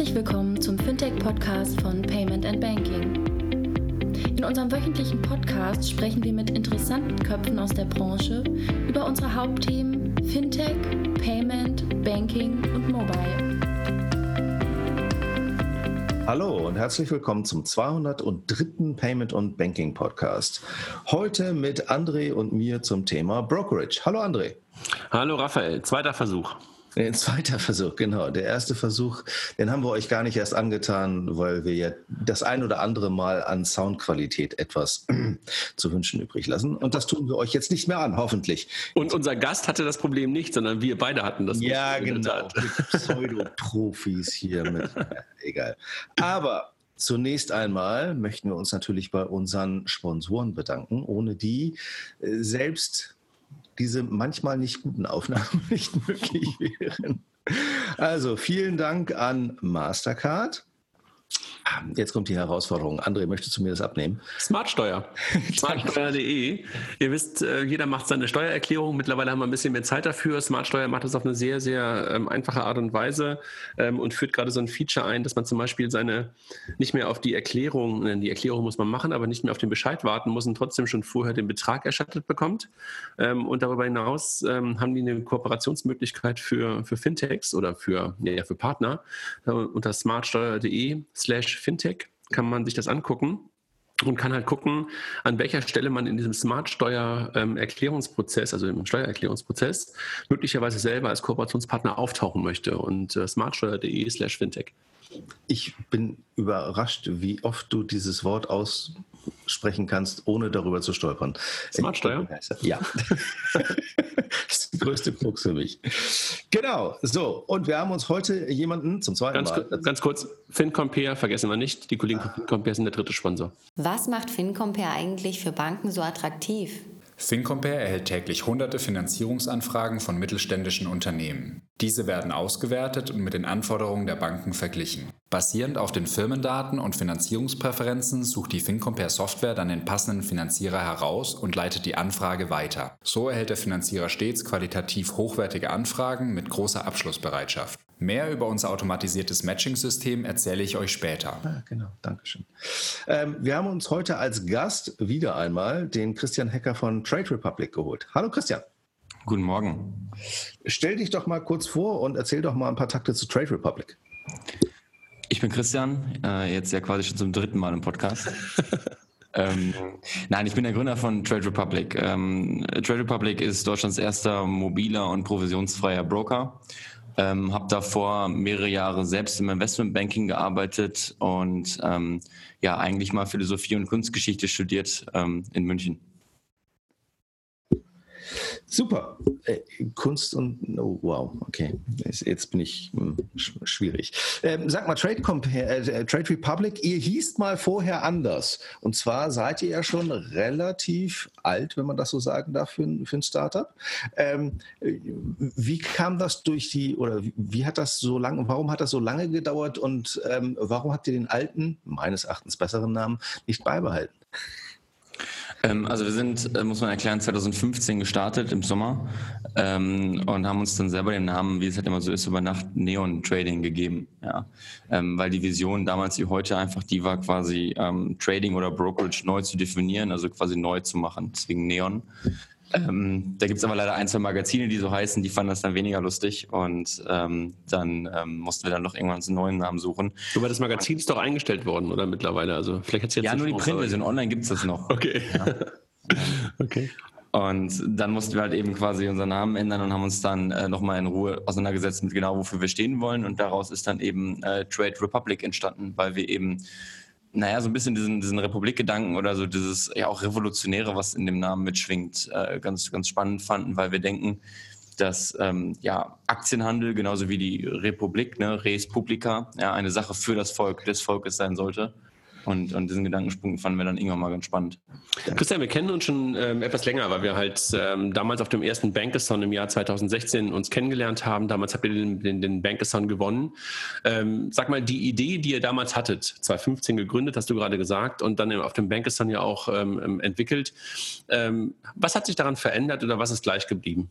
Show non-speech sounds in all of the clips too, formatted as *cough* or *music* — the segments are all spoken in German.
Herzlich willkommen zum Fintech-Podcast von Payment and Banking. In unserem wöchentlichen Podcast sprechen wir mit interessanten Köpfen aus der Branche über unsere Hauptthemen Fintech, Payment, Banking und Mobile. Hallo und herzlich willkommen zum 203. Payment und Banking Podcast. Heute mit André und mir zum Thema Brokerage. Hallo André. Hallo Raphael, zweiter Versuch. Ein zweiter Versuch, genau. Der erste Versuch, den haben wir euch gar nicht erst angetan, weil wir ja das ein oder andere Mal an Soundqualität etwas *clears throat* zu wünschen übrig lassen. Und das tun wir euch jetzt nicht mehr an, hoffentlich. Und unser Gast hatte das Problem nicht, sondern wir beide hatten das Problem. Ja, genau. Pseudoprofis hier mit. *laughs* Ja, egal. Aber Zunächst einmal möchten wir uns natürlich bei unseren Sponsoren bedanken, ohne die äh, selbst diese manchmal nicht guten Aufnahmen *laughs* nicht möglich wären. Also vielen Dank an Mastercard. Jetzt kommt die Herausforderung. André, möchtest du mir das abnehmen? Smartsteuer. *laughs* Smartsteuer.de. Ihr wisst, äh, jeder macht seine Steuererklärung. Mittlerweile haben wir ein bisschen mehr Zeit dafür. Smartsteuer macht das auf eine sehr, sehr ähm, einfache Art und Weise ähm, und führt gerade so ein Feature ein, dass man zum Beispiel seine nicht mehr auf die Erklärung, die Erklärung muss man machen, aber nicht mehr auf den Bescheid warten muss und trotzdem schon vorher den Betrag erstattet bekommt. Ähm, und darüber hinaus haben die eine Kooperationsmöglichkeit für, für Fintechs oder für, ja, für Partner unter smartsteuer.de slash Fintech kann man sich das angucken und kann halt gucken, an welcher Stelle man in diesem Smart-Steuer-Erklärungsprozess, also im Steuererklärungsprozess, möglicherweise selber als Kooperationspartner auftauchen möchte. Und äh, smartsteuer.de slash fintech. Ich bin überrascht, wie oft du dieses Wort aussprechen kannst, ohne darüber zu stolpern. Smartsteuer? Ja. *laughs* das ist der größte Krux für mich. Genau, so. Und wir haben uns heute jemanden zum zweiten ganz, Mal. Ganz kurz, FinCompare vergessen wir nicht. Die Kollegen von FinCompare sind der dritte Sponsor. Was macht FinCompare eigentlich für Banken so attraktiv? FinCompare erhält täglich hunderte Finanzierungsanfragen von mittelständischen Unternehmen. Diese werden ausgewertet und mit den Anforderungen der Banken verglichen. Basierend auf den Firmendaten und Finanzierungspräferenzen sucht die FinCompare Software dann den passenden Finanzierer heraus und leitet die Anfrage weiter. So erhält der Finanzierer stets qualitativ hochwertige Anfragen mit großer Abschlussbereitschaft. Mehr über unser automatisiertes Matching-System erzähle ich euch später. Ah, genau, Dankeschön. Ähm, wir haben uns heute als Gast wieder einmal den Christian Hecker von Trade Republic geholt. Hallo Christian. Guten Morgen. Stell dich doch mal kurz vor und erzähl doch mal ein paar Takte zu Trade Republic. Ich bin Christian, äh, jetzt ja quasi schon zum dritten Mal im Podcast. *laughs* ähm, nein, ich bin der Gründer von Trade Republic. Ähm, Trade Republic ist Deutschlands erster mobiler und provisionsfreier Broker ähm, habe davor mehrere Jahre selbst im Investmentbanking gearbeitet und ähm, ja eigentlich mal Philosophie und Kunstgeschichte studiert ähm, in München. Super. Äh, Kunst und oh, wow, okay. Jetzt bin ich hm, schwierig. Ähm, sag mal, Trade, Compare, äh, Trade Republic, ihr hießt mal vorher anders. Und zwar seid ihr ja schon relativ alt, wenn man das so sagen darf, für, für ein Startup. Ähm, wie kam das durch die, oder wie hat das so lange, warum hat das so lange gedauert und ähm, warum habt ihr den alten, meines Erachtens besseren Namen, nicht beibehalten? Ähm, also wir sind, äh, muss man erklären, 2015 gestartet im Sommer ähm, und haben uns dann selber den Namen, wie es halt immer so ist, über Nacht Neon Trading gegeben. Ja. Ähm, weil die Vision damals wie heute einfach die war, quasi ähm, Trading oder Brokerage neu zu definieren, also quasi neu zu machen. Deswegen Neon. Ähm, da gibt es aber leider ein, zwei Magazine, die so heißen, die fanden das dann weniger lustig und ähm, dann ähm, mussten wir dann noch irgendwann einen neuen Namen suchen. Aber das Magazin ist doch eingestellt worden, oder mittlerweile? Also vielleicht hat's jetzt ja, nur die Printversion, online gibt es das noch. Okay. Ja. *laughs* okay. Und dann mussten wir halt eben quasi unseren Namen ändern und haben uns dann äh, nochmal in Ruhe auseinandergesetzt mit genau, wofür wir stehen wollen. Und daraus ist dann eben äh, Trade Republic entstanden, weil wir eben naja, so ein bisschen diesen, diesen Republikgedanken oder so dieses ja auch Revolutionäre, was in dem Namen mitschwingt, äh, ganz, ganz spannend fanden, weil wir denken, dass ähm, ja, Aktienhandel genauso wie die Republik, ne, Res Publica, ja, eine Sache für das Volk, des Volkes sein sollte. Und, und diesen Gedankensprung fanden wir dann irgendwann mal ganz spannend. Christian, wir kennen uns schon ähm, etwas länger, weil wir halt ähm, damals auf dem ersten Bankathon im Jahr 2016 uns kennengelernt haben. Damals habt ihr den, den, den Bankathon gewonnen. Ähm, sag mal, die Idee, die ihr damals hattet, 2015 gegründet, hast du gerade gesagt, und dann auf dem Bankathon ja auch ähm, ähm, entwickelt. Ähm, was hat sich daran verändert oder was ist gleich geblieben?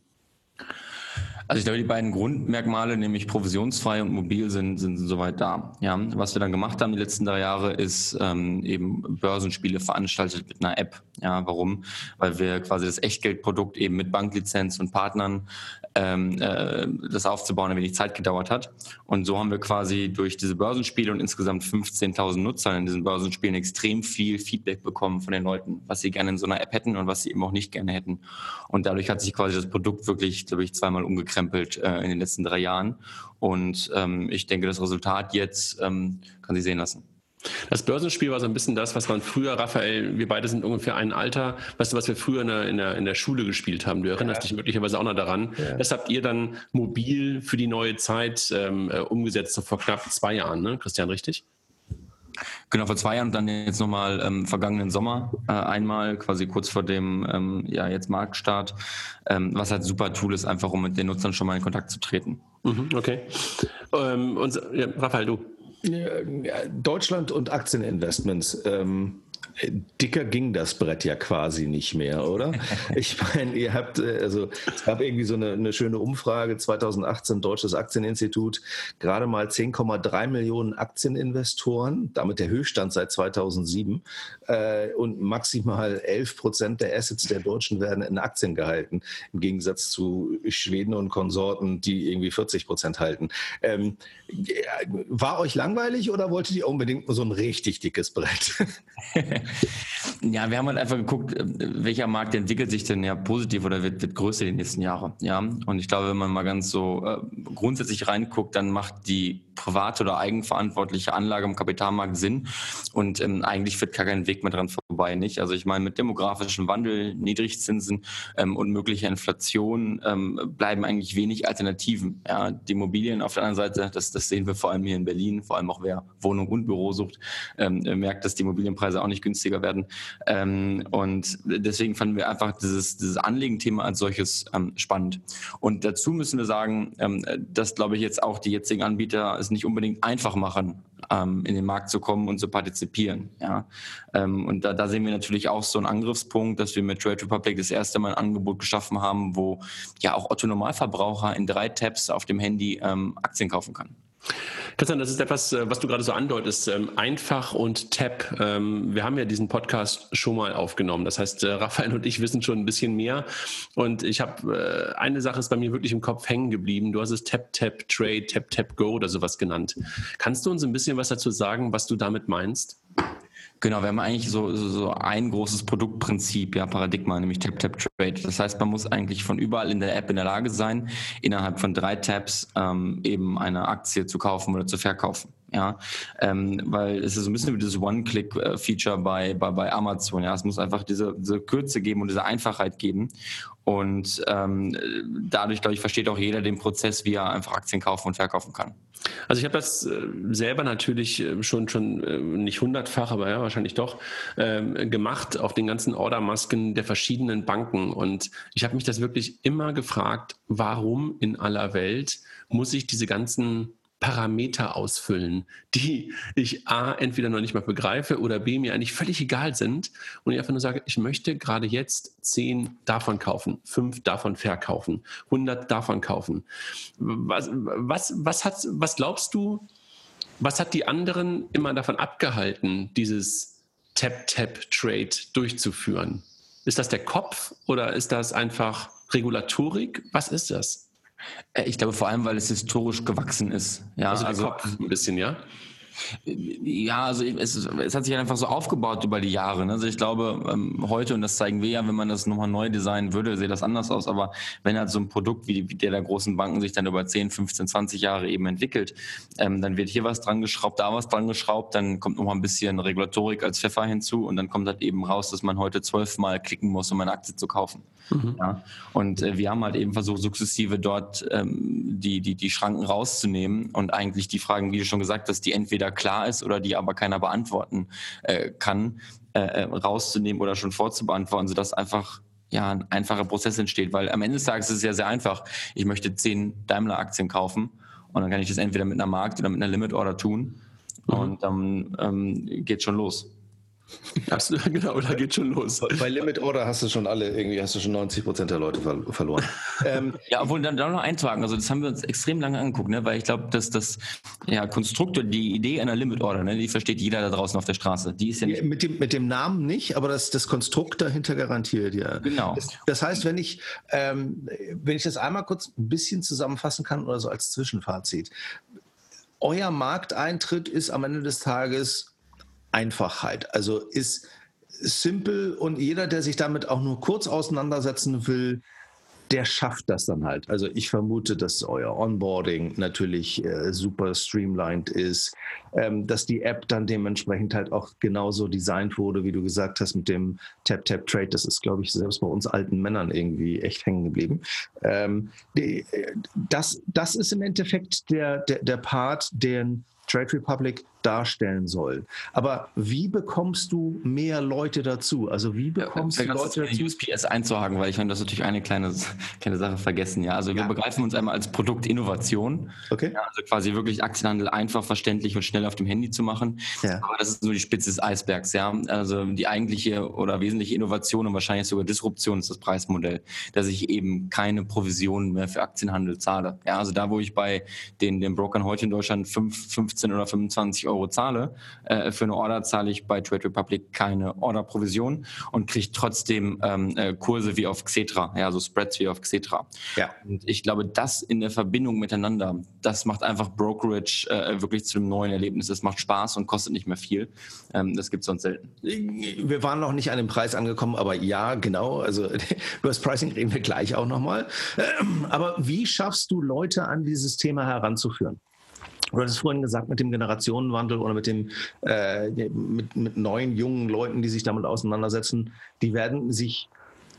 Also ich glaube, die beiden Grundmerkmale, nämlich provisionsfrei und mobil, sind, sind soweit da. Ja, was wir dann gemacht haben die letzten drei Jahre, ist ähm, eben Börsenspiele veranstaltet mit einer App. Ja, warum? Weil wir quasi das Echtgeldprodukt eben mit Banklizenz und Partnern ähm, äh, das aufzubauen ein wenig Zeit gedauert hat. Und so haben wir quasi durch diese Börsenspiele und insgesamt 15.000 Nutzer in diesen Börsenspielen extrem viel Feedback bekommen von den Leuten, was sie gerne in so einer App hätten und was sie eben auch nicht gerne hätten. Und dadurch hat sich quasi das Produkt wirklich, glaube ich, zweimal umgekrempelt äh, in den letzten drei Jahren. Und ähm, ich denke, das Resultat jetzt ähm, kann sich sehen lassen. Das Börsenspiel war so ein bisschen das, was man früher, Raphael, wir beide sind ungefähr ein Alter, weißt du, was wir früher in der, in der, in der Schule gespielt haben. Du erinnerst ja. dich möglicherweise auch noch daran. Ja. Das habt ihr dann mobil für die neue Zeit ähm, äh, umgesetzt, so vor knapp zwei Jahren, ne? Christian, richtig? Genau, vor zwei Jahren und dann jetzt nochmal ähm, vergangenen Sommer äh, einmal, quasi kurz vor dem ähm, ja, jetzt Marktstart, ähm, was halt super Tool ist, einfach um mit den Nutzern schon mal in Kontakt zu treten. Mhm, okay. Ähm, und, ja, Raphael, du. Deutschland und Aktieninvestments. Ähm, dicker ging das Brett ja quasi nicht mehr, oder? *laughs* Ich meine, ihr habt, äh, also es gab irgendwie so eine, eine schöne Umfrage, 2018 Deutsches Aktieninstitut, gerade mal 10,3 Millionen Aktieninvestoren, damit der Höchststand seit 2007 äh, und maximal 11 Prozent der Assets der Deutschen werden in Aktien gehalten, im Gegensatz zu Schweden und Konsorten, die irgendwie 40 Prozent halten. Ähm, war euch langweilig oder wolltet ihr unbedingt so ein richtig dickes Brett? *laughs* *laughs* ja, wir haben halt einfach geguckt, äh, welcher Markt entwickelt sich denn ja positiv oder wird, wird größer die nächsten Jahre. Ja, und ich glaube, wenn man mal ganz so äh, grundsätzlich reinguckt, dann macht die private oder eigenverantwortliche Anlage am Kapitalmarkt Sinn. Und ähm, eigentlich führt gar kein Weg mehr dran vorbei, nicht? Also ich meine, mit demografischem Wandel, Niedrigzinsen ähm, und möglicher Inflation ähm, bleiben eigentlich wenig Alternativen. Ja, die Immobilien auf der anderen Seite, das, das sehen wir vor allem hier in Berlin, vor allem auch wer Wohnung und Büro sucht, ähm, merkt, dass die Immobilienpreise auch nicht günstiger werden. Ähm, und deswegen fanden wir einfach dieses, dieses Anlegenthema als solches ähm, spannend. Und dazu müssen wir sagen, ähm, dass, glaube ich, jetzt auch die jetzigen Anbieter es nicht unbedingt einfach machen, ähm, in den Markt zu kommen und zu partizipieren. Ja? Ähm, und da, da sehen wir natürlich auch so einen Angriffspunkt, dass wir mit Trade Republic das erste Mal ein Angebot geschaffen haben, wo ja auch Otto Normalverbraucher in drei Tabs auf dem Handy ähm, Aktien kaufen kann. Christian, das ist etwas, äh, was du gerade so andeutest. Ähm, einfach und Tap. Ähm, wir haben ja diesen Podcast schon mal aufgenommen. Das heißt, äh, Raphael und ich wissen schon ein bisschen mehr. Und ich habe, äh, eine Sache ist bei mir wirklich im Kopf hängen geblieben. Du hast es Tap, Tap, Trade, Tap, Tap, Go oder sowas genannt. Kannst du uns ein bisschen was dazu sagen, was du damit meinst? Genau, wir haben eigentlich so, so, so ein großes Produktprinzip, ja, Paradigma, nämlich Tap Tap Trade. Das heißt, man muss eigentlich von überall in der App in der Lage sein, innerhalb von drei Tabs ähm, eben eine Aktie zu kaufen oder zu verkaufen. Ja, ähm, weil es ist so ein bisschen wie dieses One-Click-Feature bei, bei, bei Amazon. Ja, es muss einfach diese, diese Kürze geben und diese Einfachheit geben. Und ähm, dadurch, glaube ich, versteht auch jeder den Prozess, wie er einfach Aktien kaufen und verkaufen kann. Also ich habe das äh, selber natürlich äh, schon schon äh, nicht hundertfach, aber ja wahrscheinlich doch ähm, gemacht auf den ganzen Ordermasken der verschiedenen Banken und ich habe mich das wirklich immer gefragt, warum in aller Welt muss ich diese ganzen Parameter ausfüllen, die ich A, entweder noch nicht mal begreife oder B, mir eigentlich völlig egal sind und ich einfach nur sage, ich möchte gerade jetzt zehn davon kaufen, fünf davon verkaufen, hundert davon kaufen. Was, was, was, hat, was glaubst du, was hat die anderen immer davon abgehalten, dieses Tap-Tap-Trade durchzuführen? Ist das der Kopf oder ist das einfach Regulatorik? Was ist das? Äh, ich glaube vor allem, weil es historisch gewachsen ist. Ja, also, also Kopf ein bisschen, ja. Ja, also es, es, hat sich einfach so aufgebaut über die Jahre. Ne? Also ich glaube, ähm, heute, und das zeigen wir ja, wenn man das nochmal neu designen würde, sieht das anders aus. Aber wenn halt so ein Produkt wie, wie der der großen Banken sich dann über 10, 15, 20 Jahre eben entwickelt, ähm, dann wird hier was dran geschraubt, da was dran geschraubt, dann kommt nochmal ein bisschen Regulatorik als Pfeffer hinzu und dann kommt halt eben raus, dass man heute zwölfmal klicken muss, um eine Aktie zu kaufen. Mhm. Ja? Und äh, wir haben halt eben versucht, sukzessive dort ähm, die, die, die Schranken rauszunehmen und eigentlich die Fragen, wie du schon gesagt hast, die entweder entweder klar ist oder die aber keiner beantworten äh, kann, äh, äh, rauszunehmen oder schon vorzubeantworten, sodass einfach ja, ein einfacher Prozess entsteht. Weil am Ende des Tages ist es ja sehr einfach. Ich möchte zehn Daimler-Aktien kaufen und dann kann ich das entweder mit einer Markt- oder mit einer Limit-Order tun mhm. und dann ähm, geht schon los. *laughs* Absolut, genau, da geht schon los. Bei Limit Order hast du schon alle, irgendwie hast du schon 90 Prozent der Leute ver verloren. *laughs* ähm, ja, obwohl dann, dann noch eintragen, also das haben wir uns extrem lange angeguckt, ne? weil ich glaube, dass das ja, Konstrukt oder die Idee einer Limit Order, ne? die versteht jeder da draußen auf der Straße. Die ist ja nicht mit, dem, mit dem Namen nicht, aber das, das Konstrukt dahinter garantiert, ja. Genau. Das, das heißt, wenn ich, ähm, wenn ich das einmal kurz ein bisschen zusammenfassen kann oder so als Zwischenfazit. Euer Markteintritt ist am Ende des Tages Einfachheit. Also ist simpel und jeder, der sich damit auch nur kurz auseinandersetzen will, der schafft das dann halt. Also ich vermute, dass euer Onboarding natürlich äh, super streamlined ist, ähm, dass die App dann dementsprechend halt auch genauso designt wurde, wie du gesagt hast, mit dem Tap-Tap-Trade. Das ist, glaube ich, selbst bei uns alten Männern irgendwie echt hängen geblieben. Ähm, die, äh, das, das ist im Endeffekt der, der, der Part, den Trade Republic darstellen soll. Aber wie bekommst du mehr Leute dazu? Also wie bekommst ja, du Leute dazu? USPS einzuhaken, weil ich habe das natürlich eine kleine, *laughs* kleine Sache vergessen. Ja, also wir ja. begreifen uns einmal als Produktinnovation. Okay. Ja, also quasi wirklich Aktienhandel einfach, verständlich und schnell auf dem Handy zu machen. Ja. Aber das ist nur die Spitze des Eisbergs. Ja, also die eigentliche oder wesentliche Innovation und wahrscheinlich sogar Disruption ist das Preismodell, dass ich eben keine Provisionen mehr für Aktienhandel zahle. Ja, also da, wo ich bei den, den Brokern heute in Deutschland 5, 15 oder 25 Euro zahle, äh, für eine Order zahle ich bei Trade Republic keine Order-Provision und kriege trotzdem ähm, äh, Kurse wie auf Xetra, ja, so Spreads wie auf Xetra. Ja. Und ich glaube, das in der Verbindung miteinander, das macht einfach Brokerage äh, wirklich zu einem neuen Erlebnis. Es macht Spaß und kostet nicht mehr viel. Ähm, das gibt es sonst selten. Wir waren noch nicht an dem Preis angekommen, aber ja, genau. Also *laughs* über das Pricing reden wir gleich auch nochmal. Ähm, aber wie schaffst du Leute an dieses Thema heranzuführen? Du hattest vorhin gesagt, mit dem Generationenwandel oder mit, dem, äh, mit, mit neuen, jungen Leuten, die sich damit auseinandersetzen, die werden sich,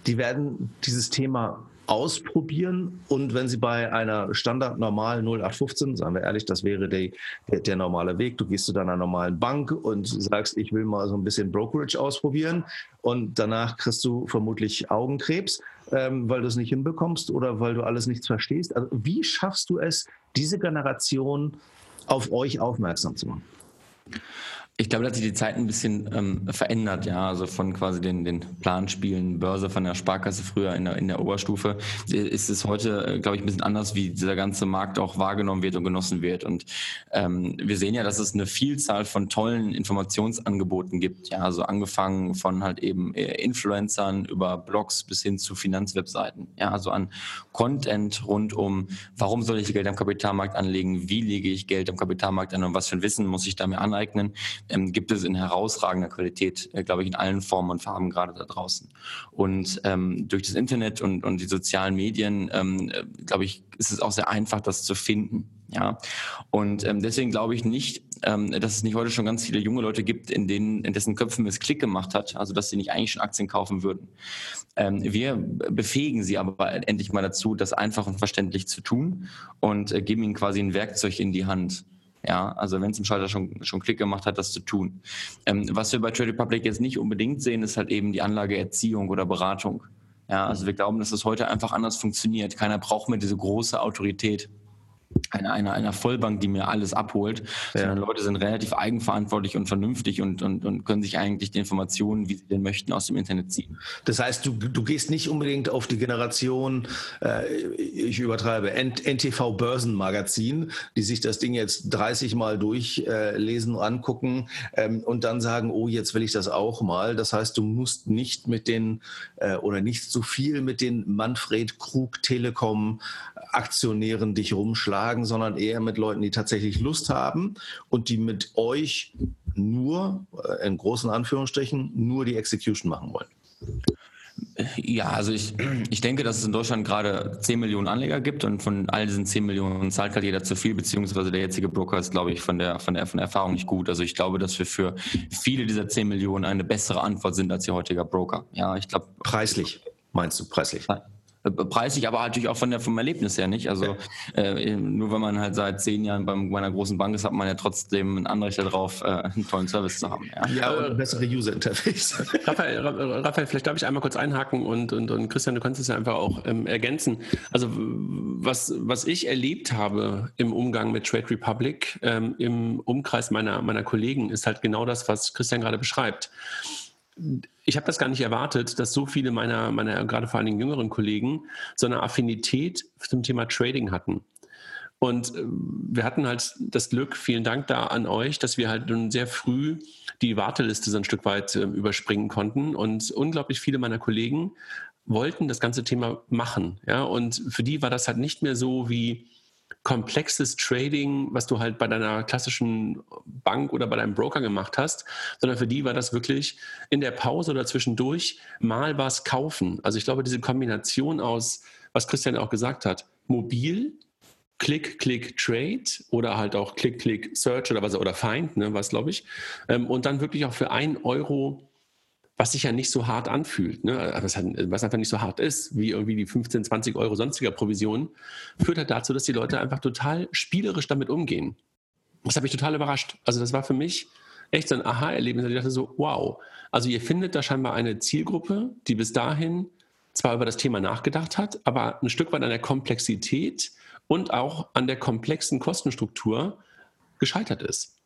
die werden dieses Thema ausprobieren und wenn sie bei einer Standard normal 0815, sagen wir ehrlich, das wäre die, der, der, normale Weg, du gehst zu deiner normalen Bank und sagst, ich will mal so ein bisschen Brokerage ausprobieren und danach kriegst du vermutlich Augenkrebs, ähm, weil du es nicht hinbekommst oder weil du alles nichts verstehst. Also wie schaffst du es, diese Generation auf euch aufmerksam zu machen? Ich glaube, dass sich die Zeit ein bisschen ähm, verändert, ja. Also von quasi den, den Planspielen, Börse von der Sparkasse früher in der, in der Oberstufe, ist es heute, äh, glaube ich, ein bisschen anders, wie dieser ganze Markt auch wahrgenommen wird und genossen wird. Und ähm, wir sehen ja, dass es eine Vielzahl von tollen Informationsangeboten gibt, ja. Also angefangen von halt eben äh, Influencern über Blogs bis hin zu Finanzwebseiten, ja. Also an Content rund um, warum soll ich Geld am Kapitalmarkt anlegen, wie lege ich Geld am Kapitalmarkt an und was für ein Wissen muss ich da mir aneignen ähm, gibt es in herausragender Qualität, äh, glaube ich, in allen Formen und Farben gerade da draußen. Und ähm, durch das Internet und, und die sozialen Medien, ähm, äh, glaube ich, ist es auch sehr einfach, das zu finden. Ja, und ähm, deswegen glaube ich nicht, ähm, dass es nicht heute schon ganz viele junge Leute gibt, in denen, in dessen Köpfen es Klick gemacht hat, also dass sie nicht eigentlich schon Aktien kaufen würden. Ähm, wir befähigen sie aber endlich mal dazu, das einfach und verständlich zu tun und äh, geben ihnen quasi ein Werkzeug in die Hand. Ja, also wenn es im Schalter schon, schon Klick gemacht hat, das zu tun. Ähm, was wir bei Trade Republic jetzt nicht unbedingt sehen, ist halt eben die Anlageerziehung oder Beratung. Ja, also wir glauben, dass das heute einfach anders funktioniert. Keiner braucht mehr diese große Autorität einer, einer, einer Vollbank, die mir alles abholt, ja. sondern Leute sind relativ eigenverantwortlich und vernünftig und, und, und können sich eigentlich die Informationen, wie sie denn möchten, aus dem Internet ziehen. Das heißt, du, du gehst nicht unbedingt auf die Generation, äh, ich übertreibe, NTV Börsenmagazin, die sich das Ding jetzt 30 Mal durchlesen, äh, angucken ähm, und dann sagen, oh, jetzt will ich das auch mal. Das heißt, du musst nicht mit den äh, oder nicht so viel mit den Manfred Krug Telekom Aktionären dich rumschlagen, sondern eher mit Leuten, die tatsächlich Lust haben und die mit euch nur, äh, in großen Anführungsstrichen, nur die Execution machen wollen. Ja, also ich, ich denke, dass es in Deutschland gerade 10 Millionen Anleger gibt und von all diesen 10 Millionen zahlt gerade jeder zu viel, beziehungsweise der jetzige Broker ist, glaube ich, von der, von der, von der Erfahrung nicht gut. Also ich glaube, dass wir für viele dieser 10 Millionen eine bessere Antwort sind als ihr heutiger Broker. Ja, ich glaube. Preislich, meinst du, preislich? Preislich, aber natürlich auch von der, vom Erlebnis her nicht. Also äh, nur wenn man halt seit zehn Jahren bei einer großen Bank ist, hat man ja trotzdem ein Anrecht darauf, äh, einen tollen Service zu haben. Ja, ja und ein bessere User Interface. *laughs* Raphael, Raphael, vielleicht darf ich einmal kurz einhaken und, und, und Christian, du kannst es ja einfach auch ähm, ergänzen. Also was, was ich erlebt habe im Umgang mit Trade Republic, ähm, im Umkreis meiner, meiner Kollegen, ist halt genau das, was Christian gerade beschreibt ich habe das gar nicht erwartet, dass so viele meiner, meiner, gerade vor allen Dingen jüngeren Kollegen, so eine Affinität zum Thema Trading hatten. Und äh, wir hatten halt das Glück, vielen Dank da an euch, dass wir halt nun sehr früh die Warteliste so ein Stück weit äh, überspringen konnten. Und unglaublich viele meiner Kollegen wollten das ganze Thema machen. Ja? Und für die war das halt nicht mehr so wie, komplexes Trading, was du halt bei deiner klassischen Bank oder bei deinem Broker gemacht hast, sondern für die war das wirklich in der Pause oder zwischendurch mal was kaufen. Also ich glaube, diese Kombination aus, was Christian auch gesagt hat, mobil, Click, Click, Trade oder halt auch Click, Click, Search oder was oder Find, ne, was glaube ich. Ähm, und dann wirklich auch für ein Euro was sich ja nicht so hart anfühlt, ne? was, was, einfach nicht so hart ist, wie irgendwie die 15, 20 Euro sonstiger Provision, führt halt dazu, dass die Leute einfach total spielerisch damit umgehen. Das hat mich total überrascht. Also das war für mich echt so ein Aha-Erlebnis. Ich dachte so, wow. Also ihr findet da scheinbar eine Zielgruppe, die bis dahin zwar über das Thema nachgedacht hat, aber ein Stück weit an der Komplexität und auch an der komplexen Kostenstruktur gescheitert ist.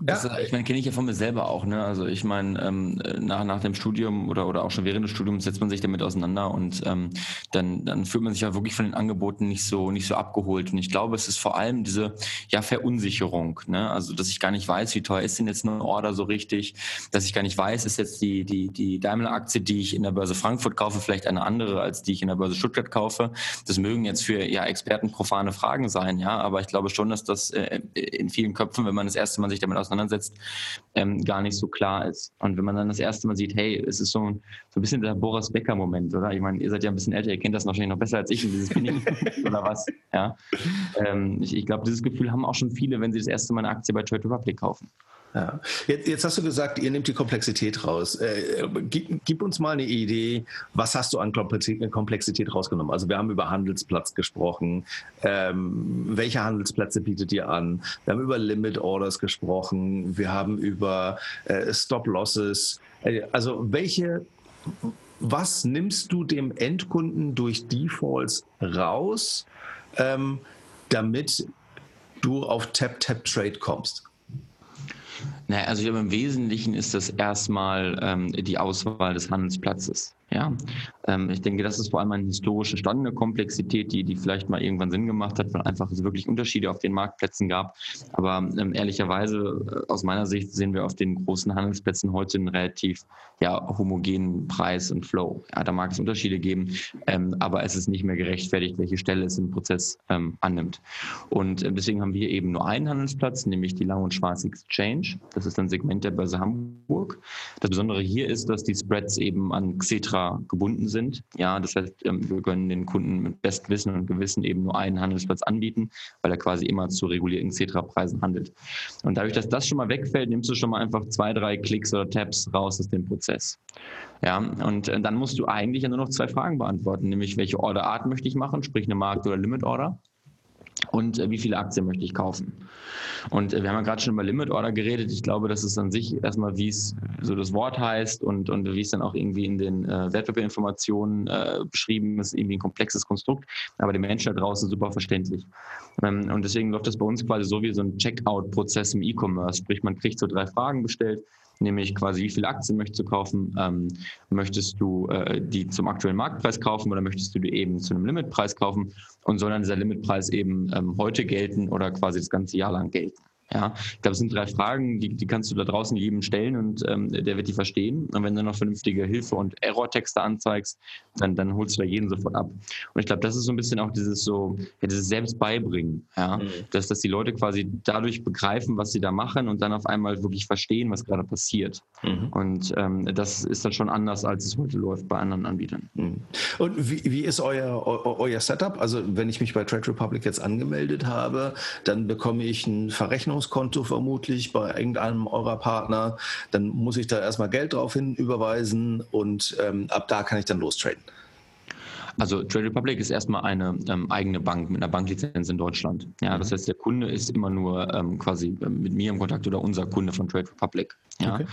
Das, ja. Ich meine, kenne ich ja von mir selber auch. Ne? Also ich meine, ähm, nach, nach dem Studium oder, oder auch schon während des Studiums setzt man sich damit auseinander und ähm, dann, dann fühlt man sich ja wirklich von den Angeboten nicht so, nicht so abgeholt. Und ich glaube, es ist vor allem diese ja, Verunsicherung. Ne? Also, dass ich gar nicht weiß, wie teuer ist denn jetzt eine Order so richtig, dass ich gar nicht weiß, ist jetzt die, die, die Daimler-Aktie, die ich in der Börse Frankfurt kaufe, vielleicht eine andere, als die ich in der Börse Stuttgart kaufe. Das mögen jetzt für ja, Experten profane Fragen sein, ja, aber ich glaube schon, dass das äh, in vielen Köpfen, wenn man das erste Mal sich damit auseinandersetzt, ähm, gar nicht so klar ist. Und wenn man dann das erste Mal sieht, hey, es ist so ein, so ein bisschen der Boris Becker-Moment, oder? Ich meine, ihr seid ja ein bisschen älter, ihr kennt das wahrscheinlich noch besser als ich, dieses Feeling *laughs* oder was. Ja? Ähm, ich, ich glaube, dieses Gefühl haben auch schon viele, wenn sie das erste Mal eine Aktie bei Trade Republic kaufen. Ja. Jetzt, jetzt, hast du gesagt, ihr nehmt die Komplexität raus. Äh, gib, gib, uns mal eine Idee, was hast du an Komplexität rausgenommen? Also wir haben über Handelsplatz gesprochen. Ähm, welche Handelsplätze bietet ihr an? Wir haben über Limit Orders gesprochen. Wir haben über äh, Stop Losses. Äh, also welche, was nimmst du dem Endkunden durch Defaults raus, ähm, damit du auf Tap-Tap-Trade kommst? Naja, also glaube, im Wesentlichen ist das erstmal ähm, die Auswahl des Handelsplatzes. Ja, ähm, ich denke, das ist vor allem eine historisch entstandene Komplexität, die, die vielleicht mal irgendwann Sinn gemacht hat, weil einfach es wirklich Unterschiede auf den Marktplätzen gab. Aber ähm, ehrlicherweise, äh, aus meiner Sicht, sehen wir auf den großen Handelsplätzen heute einen relativ ja, homogenen Preis und Flow. Ja, da mag es Unterschiede geben, ähm, aber es ist nicht mehr gerechtfertigt, welche Stelle es im Prozess ähm, annimmt. Und äh, deswegen haben wir eben nur einen Handelsplatz, nämlich die Lang- und Schwarz Exchange. Das ist ein Segment der Börse Hamburg. Das Besondere hier ist, dass die Spreads eben an Xetra Gebunden sind. Ja, das heißt, ähm, wir können den Kunden mit bestem Wissen und Gewissen eben nur einen Handelsplatz anbieten, weil er quasi immer zu regulierten Xetra-Preisen handelt. Und dadurch, dass das schon mal wegfällt, nimmst du schon mal einfach zwei, drei Klicks oder Tabs raus aus dem Prozess. Ja, und äh, dann musst du eigentlich ja nur noch zwei Fragen beantworten, nämlich welche Orderart möchte ich machen, sprich eine Markt- oder Limit-Order und äh, wie viele Aktien möchte ich kaufen. Und äh, wir haben ja gerade schon über Limit Order geredet. Ich glaube, das ist an sich erstmal, wie es so das Wort heißt und, und wie es dann auch irgendwie in den äh, Wertpapierinformationen äh, beschrieben ist, irgendwie ein komplexes Konstrukt, aber den Menschen da draußen super verständlich. Ähm, und deswegen läuft das bei uns quasi so wie so ein Checkout-Prozess im E-Commerce. Sprich, man kriegt so drei Fragen gestellt nämlich quasi wie viele Aktien möchtest du kaufen? Ähm, möchtest du äh, die zum aktuellen Marktpreis kaufen oder möchtest du die eben zu einem Limitpreis kaufen? Und soll dann dieser Limitpreis eben ähm, heute gelten oder quasi das ganze Jahr lang gelten? Ja, ich glaube, es sind drei Fragen, die, die kannst du da draußen jedem stellen und ähm, der wird die verstehen. Und wenn du noch vernünftige Hilfe- und Error-Texte anzeigst, dann, dann holst du da jeden sofort ab. Und ich glaube, das ist so ein bisschen auch dieses so, ja, dieses Selbstbeibringen, ja, mhm. dass, dass die Leute quasi dadurch begreifen, was sie da machen und dann auf einmal wirklich verstehen, was gerade passiert. Mhm. Und ähm, das ist dann schon anders, als es heute läuft bei anderen Anbietern. Mhm. Und wie, wie ist euer, eu, euer Setup? Also wenn ich mich bei Trade Republic jetzt angemeldet habe, dann bekomme ich ein Verrechnungs Verrechnungskonto vermutlich bei irgendeinem eurer Partner. Dann muss ich da erstmal Geld drauf hin überweisen und ähm, ab da kann ich dann lostraden. Also Trade Republic ist erstmal eine ähm, eigene Bank mit einer Banklizenz in Deutschland. Ja, das mhm. heißt, der Kunde ist immer nur ähm, quasi ähm, mit mir im Kontakt oder unser Kunde von Trade Republic. Ja. Okay.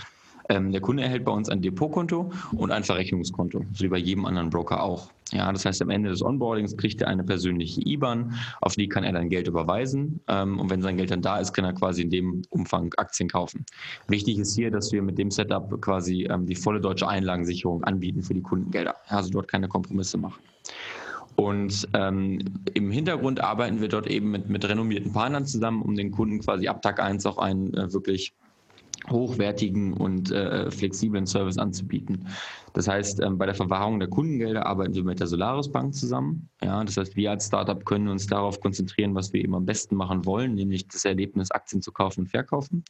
Ähm, der Kunde erhält bei uns ein Depotkonto und ein Verrechnungskonto, so wie bei jedem anderen Broker auch. Ja, das heißt, am Ende des Onboardings kriegt er eine persönliche IBAN, auf die kann er dann Geld überweisen. Ähm, und wenn sein Geld dann da ist, kann er quasi in dem Umfang Aktien kaufen. Wichtig ist hier, dass wir mit dem Setup quasi ähm, die volle deutsche Einlagensicherung anbieten für die Kundengelder. Also dort keine Kompromisse machen. Und ähm, im Hintergrund arbeiten wir dort eben mit, mit renommierten Partnern zusammen, um den Kunden quasi ab Tag 1 auch einen äh, wirklich hochwertigen und äh, flexiblen Service anzubieten. Das heißt, ähm, bei der Verwahrung der Kundengelder arbeiten wir mit der Solaris Bank zusammen. Ja, das heißt, wir als Startup können uns darauf konzentrieren, was wir eben am besten machen wollen, nämlich das Erlebnis, Aktien zu kaufen und verkaufen.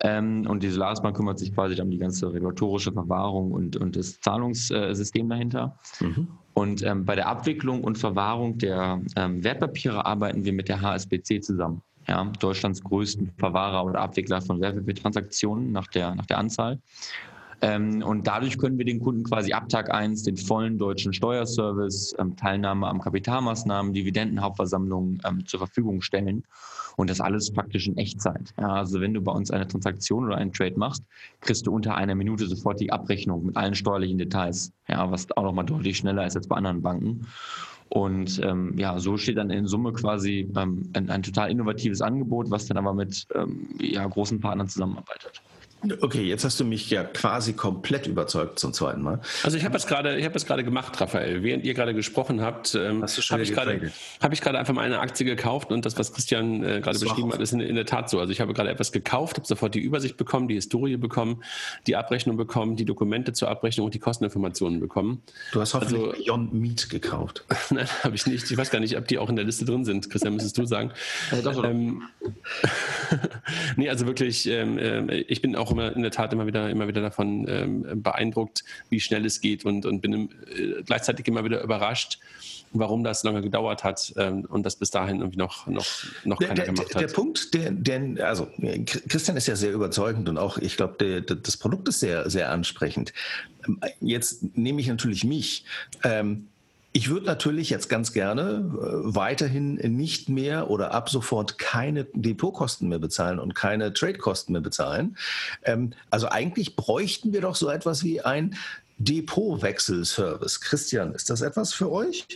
Ähm, und die Solaris Bank kümmert sich quasi um die ganze regulatorische Verwahrung und, und das Zahlungssystem dahinter. Mhm. Und ähm, bei der Abwicklung und Verwahrung der ähm, Wertpapiere arbeiten wir mit der HSBC zusammen ja, Deutschlands größten Verwahrer oder Abwickler von Wertpapiertransaktionen nach der, nach der Anzahl. Ähm, und dadurch können wir den Kunden quasi ab Tag 1 den vollen deutschen Steuerservice, ähm, Teilnahme am Kapitalmaßnahmen, Dividendenhauptversammlungen ähm, zur Verfügung stellen. Und das alles praktisch in Echtzeit. Ja, also wenn du bei uns eine Transaktion oder einen Trade machst, kriegst du unter einer Minute sofort die Abrechnung mit allen steuerlichen Details. Ja, was auch nochmal deutlich schneller ist als bei anderen Banken. Und ähm, ja, so steht dann in Summe quasi ähm, ein, ein, total innovatives Angebot, was dann aber mit ähm, ja, großen Partnern zusammenarbeitet. Okay, jetzt hast du mich ja quasi komplett überzeugt zum zweiten Mal. Also ich habe es gerade, ich habe es gerade gemacht, Raphael. Während ihr gerade gesprochen habt, ähm, habe ich gerade, habe ich gerade einfach mal eine Aktie gekauft und das, was Christian äh, gerade beschrieben hat, ist in, in, der Tat so. Also ich habe gerade etwas gekauft, habe sofort die Übersicht bekommen, die Historie bekommen, die Abrechnung bekommen, die Dokumente zur Abrechnung und die Kosteninformationen bekommen. Du hast hoffentlich also, Beyond Meat gekauft. *laughs* Nein, habe ich nicht. Ich weiß gar nicht, ob die auch in der Liste drin sind. Christian, müsstest du sagen. Äh, doch, ähm, *laughs* nee, also wirklich, ähm, äh, ich bin auch immer in der Tat immer wieder, immer wieder davon ähm, beeindruckt, wie schnell es geht und, und bin äh, gleichzeitig immer wieder überrascht, warum das lange gedauert hat ähm, und das bis dahin irgendwie noch, noch, noch der, keiner gemacht der, hat. Der Punkt, der, der, also Christian ist ja sehr überzeugend und auch, ich glaube, das Produkt ist sehr, sehr ansprechend. Jetzt nehme ich natürlich mich. Ähm, ich würde natürlich jetzt ganz gerne äh, weiterhin nicht mehr oder ab sofort keine Depotkosten mehr bezahlen und keine Tradekosten mehr bezahlen. Ähm, also eigentlich bräuchten wir doch so etwas wie ein Depotwechselservice. Christian, ist das etwas für euch?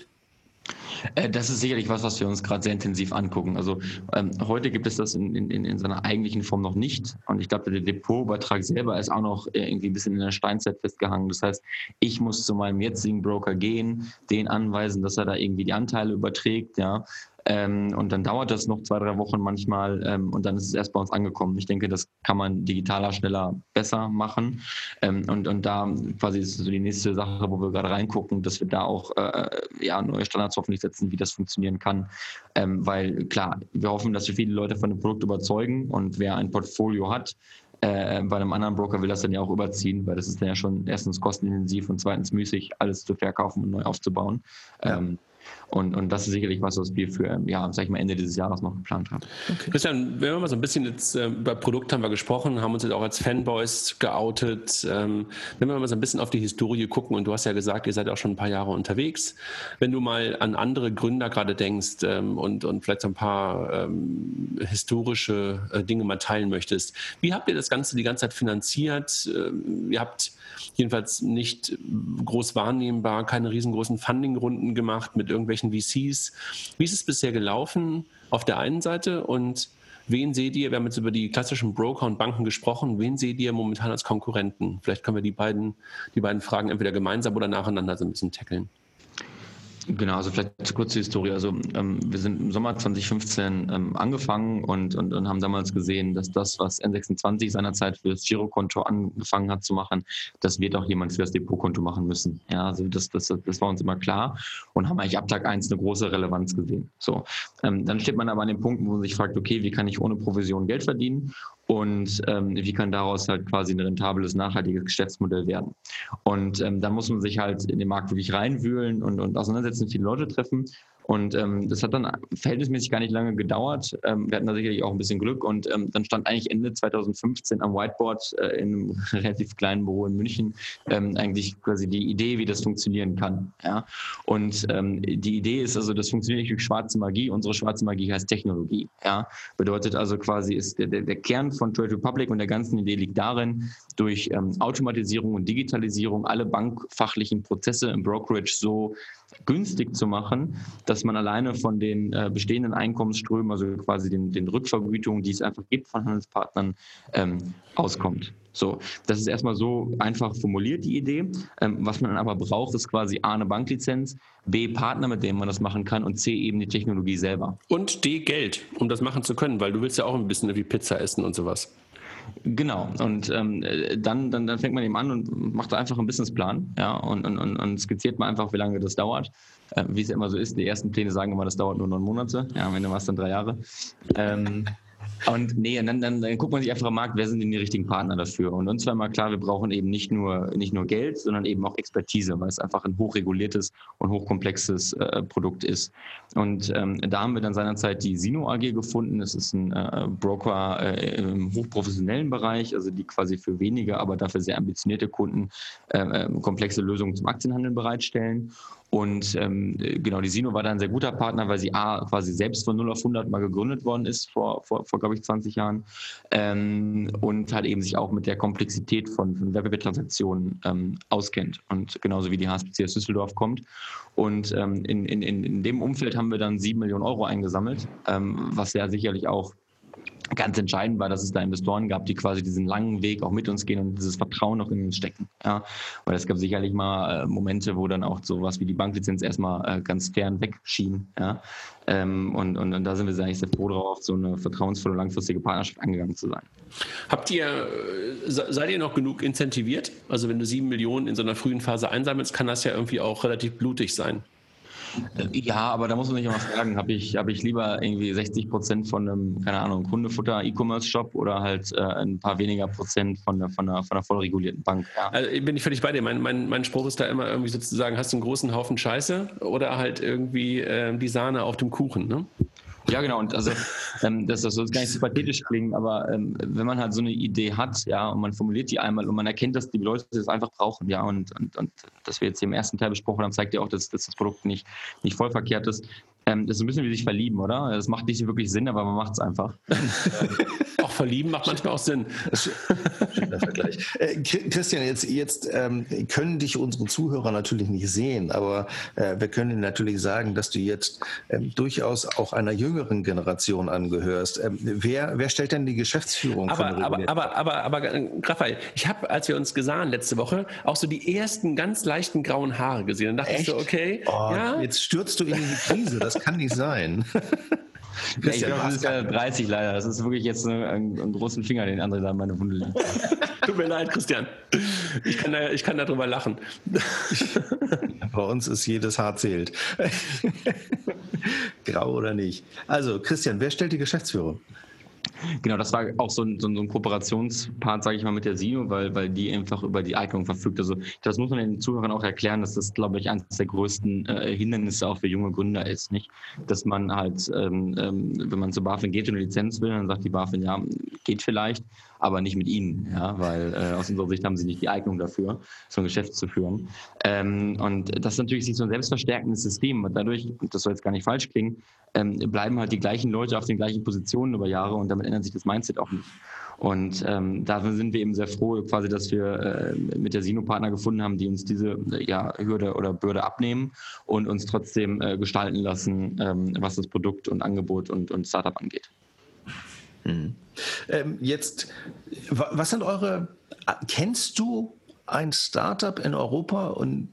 Äh, das ist sicherlich was, was wir uns gerade sehr intensiv angucken. Also ähm, heute gibt es das in, in, in seiner eigentlichen Form noch nicht. Und ich glaube, der Depotübertrag selber ist auch noch irgendwie ein bisschen in der Steinzeit festgehangen. Das heißt, ich muss zu meinem jetzigen Broker gehen, den anweisen, dass er da irgendwie die Anteile überträgt, ja. Ähm, und dann dauert das noch zwei, drei Wochen manchmal ähm, und dann ist es erst bei uns angekommen. Ich denke, das kann man digitaler, schneller, besser machen. Ähm, und, und da quasi ist so die nächste Sache, wo wir gerade reingucken, dass wir da auch äh, ja, neue Standards hoffentlich setzen, wie das funktionieren kann. Ähm, weil klar, wir hoffen, dass wir viele Leute von dem Produkt überzeugen und wer ein Portfolio hat, äh, bei einem anderen Broker will das dann ja auch überziehen, weil das ist dann ja schon erstens kostenintensiv und zweitens müßig, alles zu verkaufen und neu aufzubauen. Ja. Ähm, und, und das ist sicherlich was, was wir für, ja, sag ich mal, Ende dieses Jahres noch geplant haben. Okay. Christian, wenn wir mal so ein bisschen jetzt äh, über Produkte haben wir gesprochen, haben uns jetzt auch als Fanboys geoutet. Ähm, wenn wir mal so ein bisschen auf die Historie gucken, und du hast ja gesagt, ihr seid auch schon ein paar Jahre unterwegs. Wenn du mal an andere Gründer gerade denkst ähm, und, und vielleicht so ein paar ähm, historische äh, Dinge mal teilen möchtest, wie habt ihr das Ganze die ganze Zeit finanziert? Ähm, ihr habt jedenfalls nicht groß wahrnehmbar, keine riesengroßen Funding-Runden gemacht mit irgendwelchen VCs. Wie ist es bisher gelaufen auf der einen Seite und wen seht ihr, wir haben jetzt über die klassischen Broker und Banken gesprochen, wen seht ihr momentan als Konkurrenten? Vielleicht können wir die beiden, die beiden Fragen entweder gemeinsam oder nacheinander so ein bisschen tackeln. Genau, also vielleicht kurz die Historie. Also ähm, wir sind im Sommer 2015 ähm, angefangen und, und, und haben damals gesehen, dass das, was N26 seinerzeit für das Girokonto angefangen hat zu machen, das wird auch jemand für das Depotkonto machen müssen. Ja, also das, das, das war uns immer klar und haben eigentlich ab Tag 1 eine große Relevanz gesehen. So, ähm, dann steht man aber an den Punkten, wo man sich fragt, okay, wie kann ich ohne Provision Geld verdienen? Und ähm, wie kann daraus halt quasi ein rentables, nachhaltiges Geschäftsmodell werden. Und ähm, da muss man sich halt in den Markt wirklich reinwühlen und, und auseinandersetzen, viele Leute treffen. Und ähm, das hat dann verhältnismäßig gar nicht lange gedauert. Ähm, wir hatten da sicherlich auch ein bisschen Glück und ähm, dann stand eigentlich Ende 2015 am Whiteboard äh, in einem *laughs* relativ kleinen Büro in München ähm, eigentlich quasi die Idee, wie das funktionieren kann. Ja? Und ähm, die Idee ist also, das funktioniert nicht durch schwarze Magie. Unsere schwarze Magie heißt Technologie. Ja? Bedeutet also quasi, ist der, der Kern von Trade Republic und der ganzen Idee liegt darin, durch ähm, Automatisierung und Digitalisierung alle bankfachlichen Prozesse im Brokerage so günstig zu machen, dass man alleine von den äh, bestehenden Einkommensströmen, also quasi den, den Rückvergütungen, die es einfach gibt von Handelspartnern, ähm, auskommt. So, das ist erstmal so einfach formuliert, die Idee. Ähm, was man dann aber braucht, ist quasi A, eine Banklizenz, B, Partner, mit denen man das machen kann und C, eben die Technologie selber. Und D, Geld, um das machen zu können, weil du willst ja auch ein bisschen wie Pizza essen und sowas. Genau, und ähm, dann, dann, dann fängt man eben an und macht einfach einen Businessplan ja, und, und, und skizziert mal einfach, wie lange das dauert. Äh, wie es ja immer so ist, die ersten Pläne sagen immer, das dauert nur neun Monate, ja, am Ende war es dann drei Jahre. Ähm, und nee, dann, dann, dann guckt man sich einfach am Markt, wer sind denn die richtigen Partner dafür? Und uns war immer klar, wir brauchen eben nicht nur, nicht nur Geld, sondern eben auch Expertise, weil es einfach ein hochreguliertes und hochkomplexes äh, Produkt ist. Und ähm, da haben wir dann seinerzeit die Sino AG gefunden. Das ist ein äh, Broker äh, im hochprofessionellen Bereich, also die quasi für wenige, aber dafür sehr ambitionierte Kunden äh, äh, komplexe Lösungen zum Aktienhandel bereitstellen. Und ähm, genau, die Sino war da ein sehr guter Partner, weil sie A, quasi selbst von 0 auf 100 mal gegründet worden ist, vor, vor, vor glaube ich, 20 Jahren. Ähm, und halt eben sich auch mit der Komplexität von, von Web-Transaktionen ähm, auskennt. Und genauso wie die HSBC aus Düsseldorf kommt. Und ähm, in, in, in dem Umfeld haben wir dann 7 Millionen Euro eingesammelt, ähm, was ja sicherlich auch ganz entscheidend war, dass es da Investoren gab, die quasi diesen langen Weg auch mit uns gehen und dieses Vertrauen auch in uns stecken. Ja, weil es gab sicherlich mal äh, Momente, wo dann auch sowas wie die Banklizenz erstmal äh, ganz fern wegschien. Ja, ähm, und, und, und, da sind wir sehr froh drauf, so eine vertrauensvolle, langfristige Partnerschaft angegangen zu sein. Habt ihr, äh, seid ihr noch genug incentiviert? Also wenn du sieben Millionen in so einer frühen Phase einsammelst, kann das ja irgendwie auch relativ blutig sein. Ja, aber da muss man nicht immer fragen, habe ich, hab ich lieber irgendwie 60 Prozent von einem, keine Ahnung, Hundefutter E-Commerce-Shop oder halt äh, ein paar weniger Prozent von, der, von, einer, von einer voll regulierten Bank? Ja. Also bin ich völlig bei dir. Mein, mein, mein Spruch ist da immer irgendwie sozusagen, hast du einen großen Haufen Scheiße oder halt irgendwie äh, die Sahne auf dem Kuchen, ne? Ja, genau. Und also *laughs* ähm, das, das soll gar nicht so pathetisch klingen, aber ähm, wenn man halt so eine Idee hat, ja, und man formuliert die einmal und man erkennt, dass die Leute das einfach brauchen, ja, und, und, und das wir jetzt hier im ersten Teil besprochen haben, zeigt ja auch, dass, dass das Produkt nicht, nicht voll verkehrt ist. Ähm, das ist ein bisschen wie sich verlieben, oder? Das macht nicht wirklich Sinn, aber man macht es einfach. *laughs* auch verlieben macht manchmal auch Sinn. Schöner Vergleich. Äh, Christian, jetzt, jetzt ähm, können dich unsere Zuhörer natürlich nicht sehen, aber äh, wir können natürlich sagen, dass du jetzt ähm, durchaus auch einer jüngeren Generation angehörst. Ähm, wer, wer stellt denn die Geschäftsführung aber, von aber, aber, aber, aber, äh, Raphael, ich habe, als wir uns gesahen letzte Woche, auch so die ersten ganz leichten grauen Haare gesehen. Dann dachte Echt? ich so, okay. Oh, ja? Jetzt stürzt du in die Krise. Das kann nicht sein. *laughs* Ja, ich glaube, das ist ja 30 leider. Das ist wirklich jetzt ein, einen großen Finger, den andere da in meine Wunde liegt. *laughs* Tut mir leid, Christian. Ich kann, da, ich kann darüber lachen. *laughs* Bei uns ist jedes Haar zählt. Grau oder nicht. Also, Christian, wer stellt die Geschäftsführung? Genau, das war auch so ein, so ein Kooperationspart, sage ich mal, mit der SINO, weil, weil die einfach über die Eignung verfügt. Also das muss man den Zuhörern auch erklären, dass das, glaube ich, eines der größten äh, Hindernisse auch für junge Gründer ist, nicht? Dass man halt, ähm, ähm, wenn man zu BaFin geht und eine Lizenz will, dann sagt die BaFin, ja, geht vielleicht, aber nicht mit ihnen, ja, weil äh, aus unserer Sicht haben sie nicht die Eignung dafür, so ein Geschäft zu führen. Ähm, und das ist natürlich so ein selbstverstärkendes System. Und dadurch, das soll jetzt gar nicht falsch klingen, ähm, bleiben halt die gleichen Leute auf den gleichen Positionen über Jahre und damit ändert sich das Mindset auch nicht. Und ähm, dafür sind wir eben sehr froh, quasi, dass wir äh, mit der Sino Partner gefunden haben, die uns diese äh, ja, Hürde oder Bürde abnehmen und uns trotzdem äh, gestalten lassen, ähm, was das Produkt und Angebot und, und Startup angeht. Mhm. Ähm, jetzt, was sind eure, kennst du ein Startup in Europa und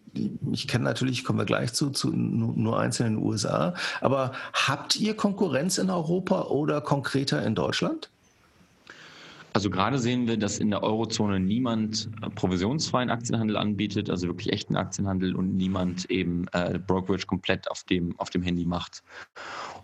ich kenne natürlich, kommen wir gleich zu, zu nur einzeln in den USA, aber habt ihr Konkurrenz in Europa oder konkreter in Deutschland? Also gerade sehen wir, dass in der Eurozone niemand äh, provisionsfreien Aktienhandel anbietet, also wirklich echten Aktienhandel und niemand eben äh, Brokerage komplett auf dem, auf dem Handy macht.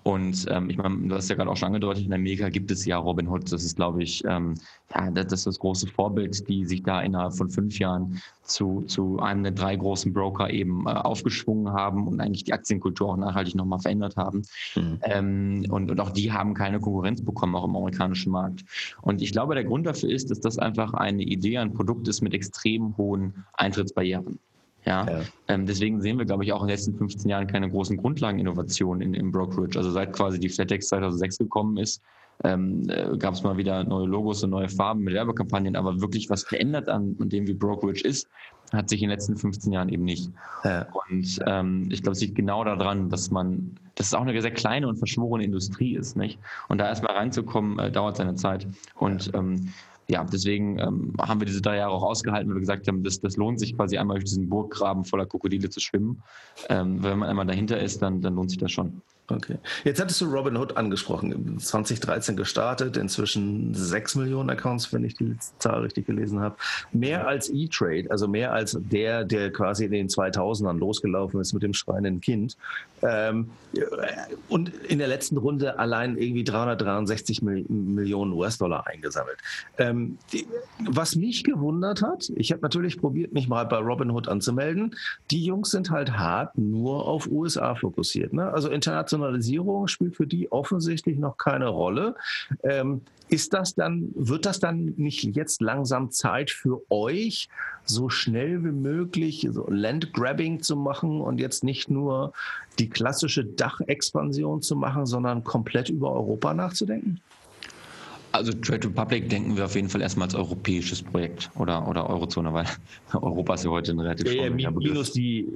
Und ähm, ich meine, du hast ja gerade auch schon angedeutet, in Amerika gibt es ja Robinhood. Das ist, glaube ich, ähm, ja, das ist das große Vorbild, die sich da innerhalb von fünf Jahren zu, zu einem der drei großen Broker eben äh, aufgeschwungen haben und eigentlich die Aktienkultur auch nachhaltig nochmal verändert haben. Mhm. Ähm, und, und auch die haben keine Konkurrenz bekommen, auch im amerikanischen Markt. Und ich glaube, der Grund dafür ist, dass das einfach eine Idee, ein Produkt ist mit extrem hohen Eintrittsbarrieren. Ja, ja. Ähm, deswegen sehen wir, glaube ich, auch in den letzten 15 Jahren keine großen Grundlageninnovationen in, im Brokerage. Also seit quasi die FlatEx 2006 gekommen ist, ähm, äh, gab es mal wieder neue Logos und neue Farben mit Werbekampagnen, aber wirklich was verändert an, an dem, wie Brokerage ist, hat sich in den letzten 15 Jahren eben nicht. Ja. Und ähm, ich glaube, es liegt genau daran, dass man, dass es auch eine sehr kleine und verschworene Industrie ist, nicht? Und da erstmal reinzukommen, äh, dauert seine Zeit. Und ähm, ja, deswegen ähm, haben wir diese drei Jahre auch ausgehalten, weil wir gesagt haben, das, das lohnt sich quasi einmal durch diesen Burggraben voller Krokodile zu schwimmen. Ähm, wenn man einmal dahinter ist, dann, dann lohnt sich das schon. Okay. Jetzt hattest du Robin Hood angesprochen. 2013 gestartet, inzwischen 6 Millionen Accounts, wenn ich die Zahl richtig gelesen habe. Mehr als E-Trade, also mehr als der, der quasi in den 2000ern losgelaufen ist mit dem schreienden Kind. Ähm, und in der letzten Runde allein irgendwie 363 Millionen US-Dollar eingesammelt. Ähm, was mich gewundert hat, ich habe natürlich probiert, mich mal bei Robin Hood anzumelden. Die Jungs sind halt hart nur auf USA fokussiert. Ne? Also international Internationalisierung spielt für die offensichtlich noch keine Rolle. Ähm, ist das dann, wird das dann nicht jetzt langsam Zeit für euch, so schnell wie möglich so Landgrabbing zu machen und jetzt nicht nur die klassische Dachexpansion zu machen, sondern komplett über Europa nachzudenken? Also Trade Republic denken wir auf jeden Fall erstmal als europäisches Projekt oder, oder Eurozone, weil *laughs* Europa ist ja heute ein relativ ja, ja, Minus die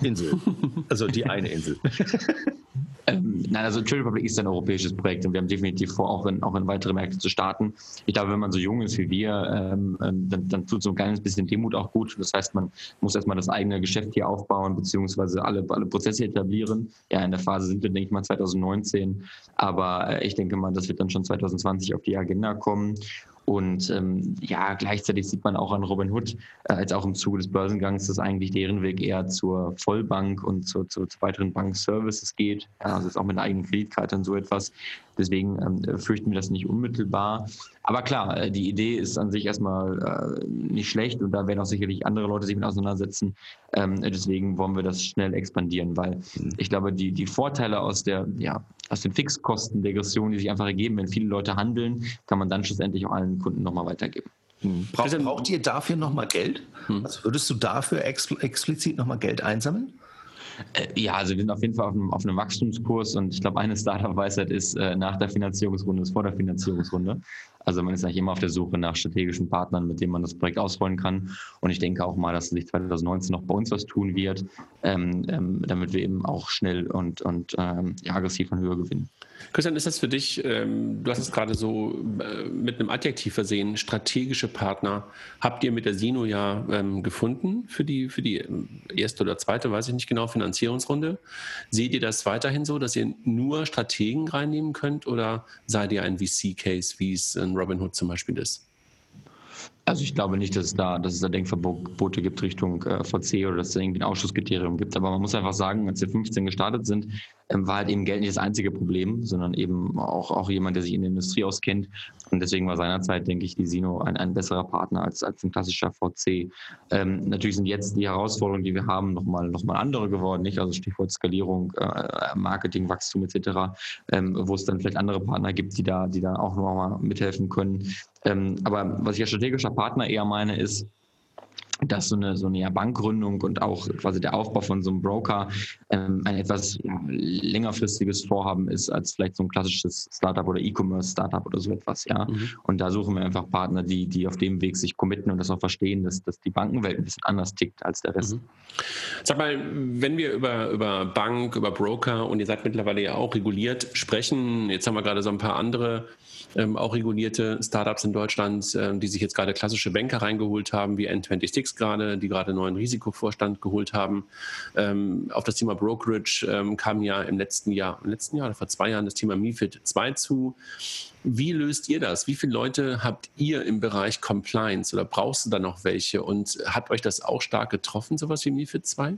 Insel, *laughs* also die eine Insel. *laughs* Ähm, nein, also Trade Republic ist ein europäisches Projekt und wir haben definitiv vor, auch in, auch in weitere Märkte zu starten. Ich glaube, wenn man so jung ist wie wir, ähm, ähm, dann, dann, tut so ein kleines bisschen Demut auch gut. Das heißt, man muss erstmal das eigene Geschäft hier aufbauen, beziehungsweise alle, alle Prozesse etablieren. Ja, in der Phase sind wir, denke ich mal, 2019. Aber äh, ich denke mal, das wird dann schon 2020 auf die Agenda kommen. Und ähm, ja, gleichzeitig sieht man auch an Robin Hood, äh, als auch im Zuge des Börsengangs, dass eigentlich deren Weg eher zur Vollbank und zu, zu, zu weiteren Bankservices geht. Ja, also ist auch mit einer eigenen Kreditkarte und so etwas. Deswegen ähm, fürchten wir das nicht unmittelbar. Aber klar, äh, die Idee ist an sich erstmal äh, nicht schlecht und da werden auch sicherlich andere Leute sich mit auseinandersetzen. Ähm, deswegen wollen wir das schnell expandieren, weil mhm. ich glaube, die, die Vorteile aus der, ja, aus den Fixkosten der Aggression, die sich einfach ergeben, wenn viele Leute handeln, kann man dann schlussendlich auch allen Kunden nochmal weitergeben. Hm. Braucht, braucht ihr dafür nochmal Geld? Hm. Also würdest du dafür explizit nochmal Geld einsammeln? Äh, ja, also wir sind auf jeden Fall auf einem, auf einem Wachstumskurs und ich glaube, eine Startup-Weisheit ist, äh, nach der Finanzierungsrunde ist vor der Finanzierungsrunde. Also man ist eigentlich immer auf der Suche nach strategischen Partnern, mit denen man das Projekt ausrollen kann. Und ich denke auch mal, dass sich 2019 noch bei uns was tun wird, ähm, ähm, damit wir eben auch schnell und, und ähm, ja, aggressiv an Höhe gewinnen. Christian, ist das für dich, ähm, du hast es gerade so äh, mit einem Adjektiv versehen, strategische Partner, habt ihr mit der Sino ja ähm, gefunden für die, für die ähm, erste oder zweite, weiß ich nicht genau, Finanzierungsrunde. Seht ihr das weiterhin so, dass ihr nur Strategen reinnehmen könnt oder seid ihr ein VC-Case, wie es ein Robinhood zum Beispiel ist? Also ich glaube nicht, dass es da, dass es da Denkverbote gibt Richtung äh, VC oder dass es irgendwie ein Ausschusskriterium gibt. Aber man muss einfach sagen, als wir 15 gestartet sind, ähm, war halt eben Geld nicht das einzige Problem, sondern eben auch, auch jemand, der sich in der Industrie auskennt. Und deswegen war seinerzeit, denke ich, die Sino ein, ein besserer Partner als, als ein klassischer VC. Ähm, natürlich sind jetzt die Herausforderungen, die wir haben, nochmal noch mal andere geworden, nicht? Also Stichwort Skalierung, äh, Marketing, Wachstum etc., ähm, wo es dann vielleicht andere Partner gibt, die da, die da auch nochmal mithelfen können. Ähm, aber was ich als strategischer Partner eher meine, ist, dass so eine, so eine Bankgründung und auch quasi der Aufbau von so einem Broker ähm, ein etwas ja, längerfristiges Vorhaben ist als vielleicht so ein klassisches Startup oder E-Commerce-Startup oder so etwas, ja. Mhm. Und da suchen wir einfach Partner, die, die auf dem Weg sich committen und das auch verstehen, dass, dass die Bankenwelt ein bisschen anders tickt als der Rest. Mhm. Sag mal, wenn wir über, über Bank, über Broker und ihr seid mittlerweile ja auch reguliert sprechen, jetzt haben wir gerade so ein paar andere ähm, auch regulierte Startups in Deutschland, ähm, die sich jetzt gerade klassische Banker reingeholt haben, wie N26 gerade, die gerade einen neuen Risikovorstand geholt haben. Ähm, auf das Thema Brokerage ähm, kam ja im letzten Jahr, im letzten Jahr oder vor zwei Jahren das Thema MIFID 2 zu. Wie löst ihr das? Wie viele Leute habt ihr im Bereich Compliance oder brauchst du da noch welche? Und hat euch das auch stark getroffen, sowas wie MIFID 2?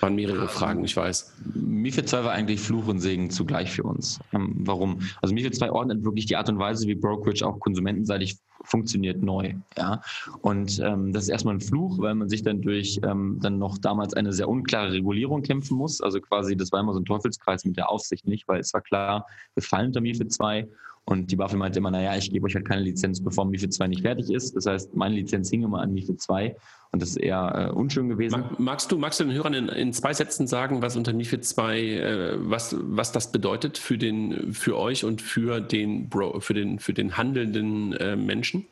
Waren mehrere Fragen, ich weiß. MIFID 2 war eigentlich Fluch und Segen zugleich für uns. Ähm, warum? Also MIFID 2 ordnet wirklich die Art und Weise, wie Brokerage auch konsumentenseitig funktioniert, neu. Ja? Und ähm, das ist erstmal ein Fluch, weil man sich dann durch ähm, dann noch damals eine sehr unklare Regulierung kämpfen muss. Also quasi, das war immer so ein Teufelskreis mit der Aufsicht nicht, weil es war klar, wir fallen unter MIFID 2 und die BaFin meinte immer, naja, ich gebe euch halt keine Lizenz, bevor MIFID 2 nicht fertig ist. Das heißt, meine Lizenz hing immer an MIFID 2 und das ist eher äh, unschön gewesen. Magst du, magst du den Hörern in, in zwei Sätzen sagen, was unter MIFID 2, äh, was, was das bedeutet für, den, für euch und für den, Bro, für den, für den handelnden äh, Menschen?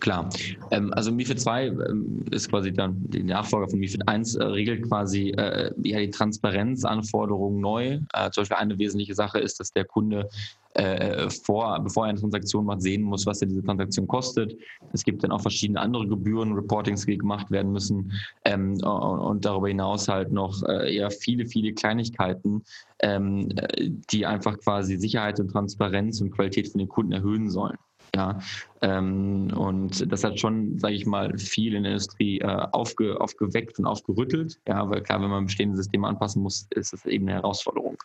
Klar. Ähm, also MIFID 2 ähm, ist quasi dann die Nachfolger von MIFID 1, äh, regelt quasi äh, ja, die Transparenzanforderungen neu. Äh, zum Beispiel eine wesentliche Sache ist, dass der Kunde vor, bevor er eine Transaktion macht, sehen muss, was er diese Transaktion kostet. Es gibt dann auch verschiedene andere Gebühren, Reportings, die gemacht werden müssen ähm, und, darüber hinaus halt noch eher viele, viele Kleinigkeiten, die einfach quasi Sicherheit und Transparenz und Qualität für den Kunden erhöhen sollen. Ja, ähm, und das hat schon, sage ich mal, viel in der Industrie äh, aufge, aufgeweckt und aufgerüttelt. Ja, weil klar, wenn man bestehende Systeme anpassen muss, ist das eben eine Herausforderung.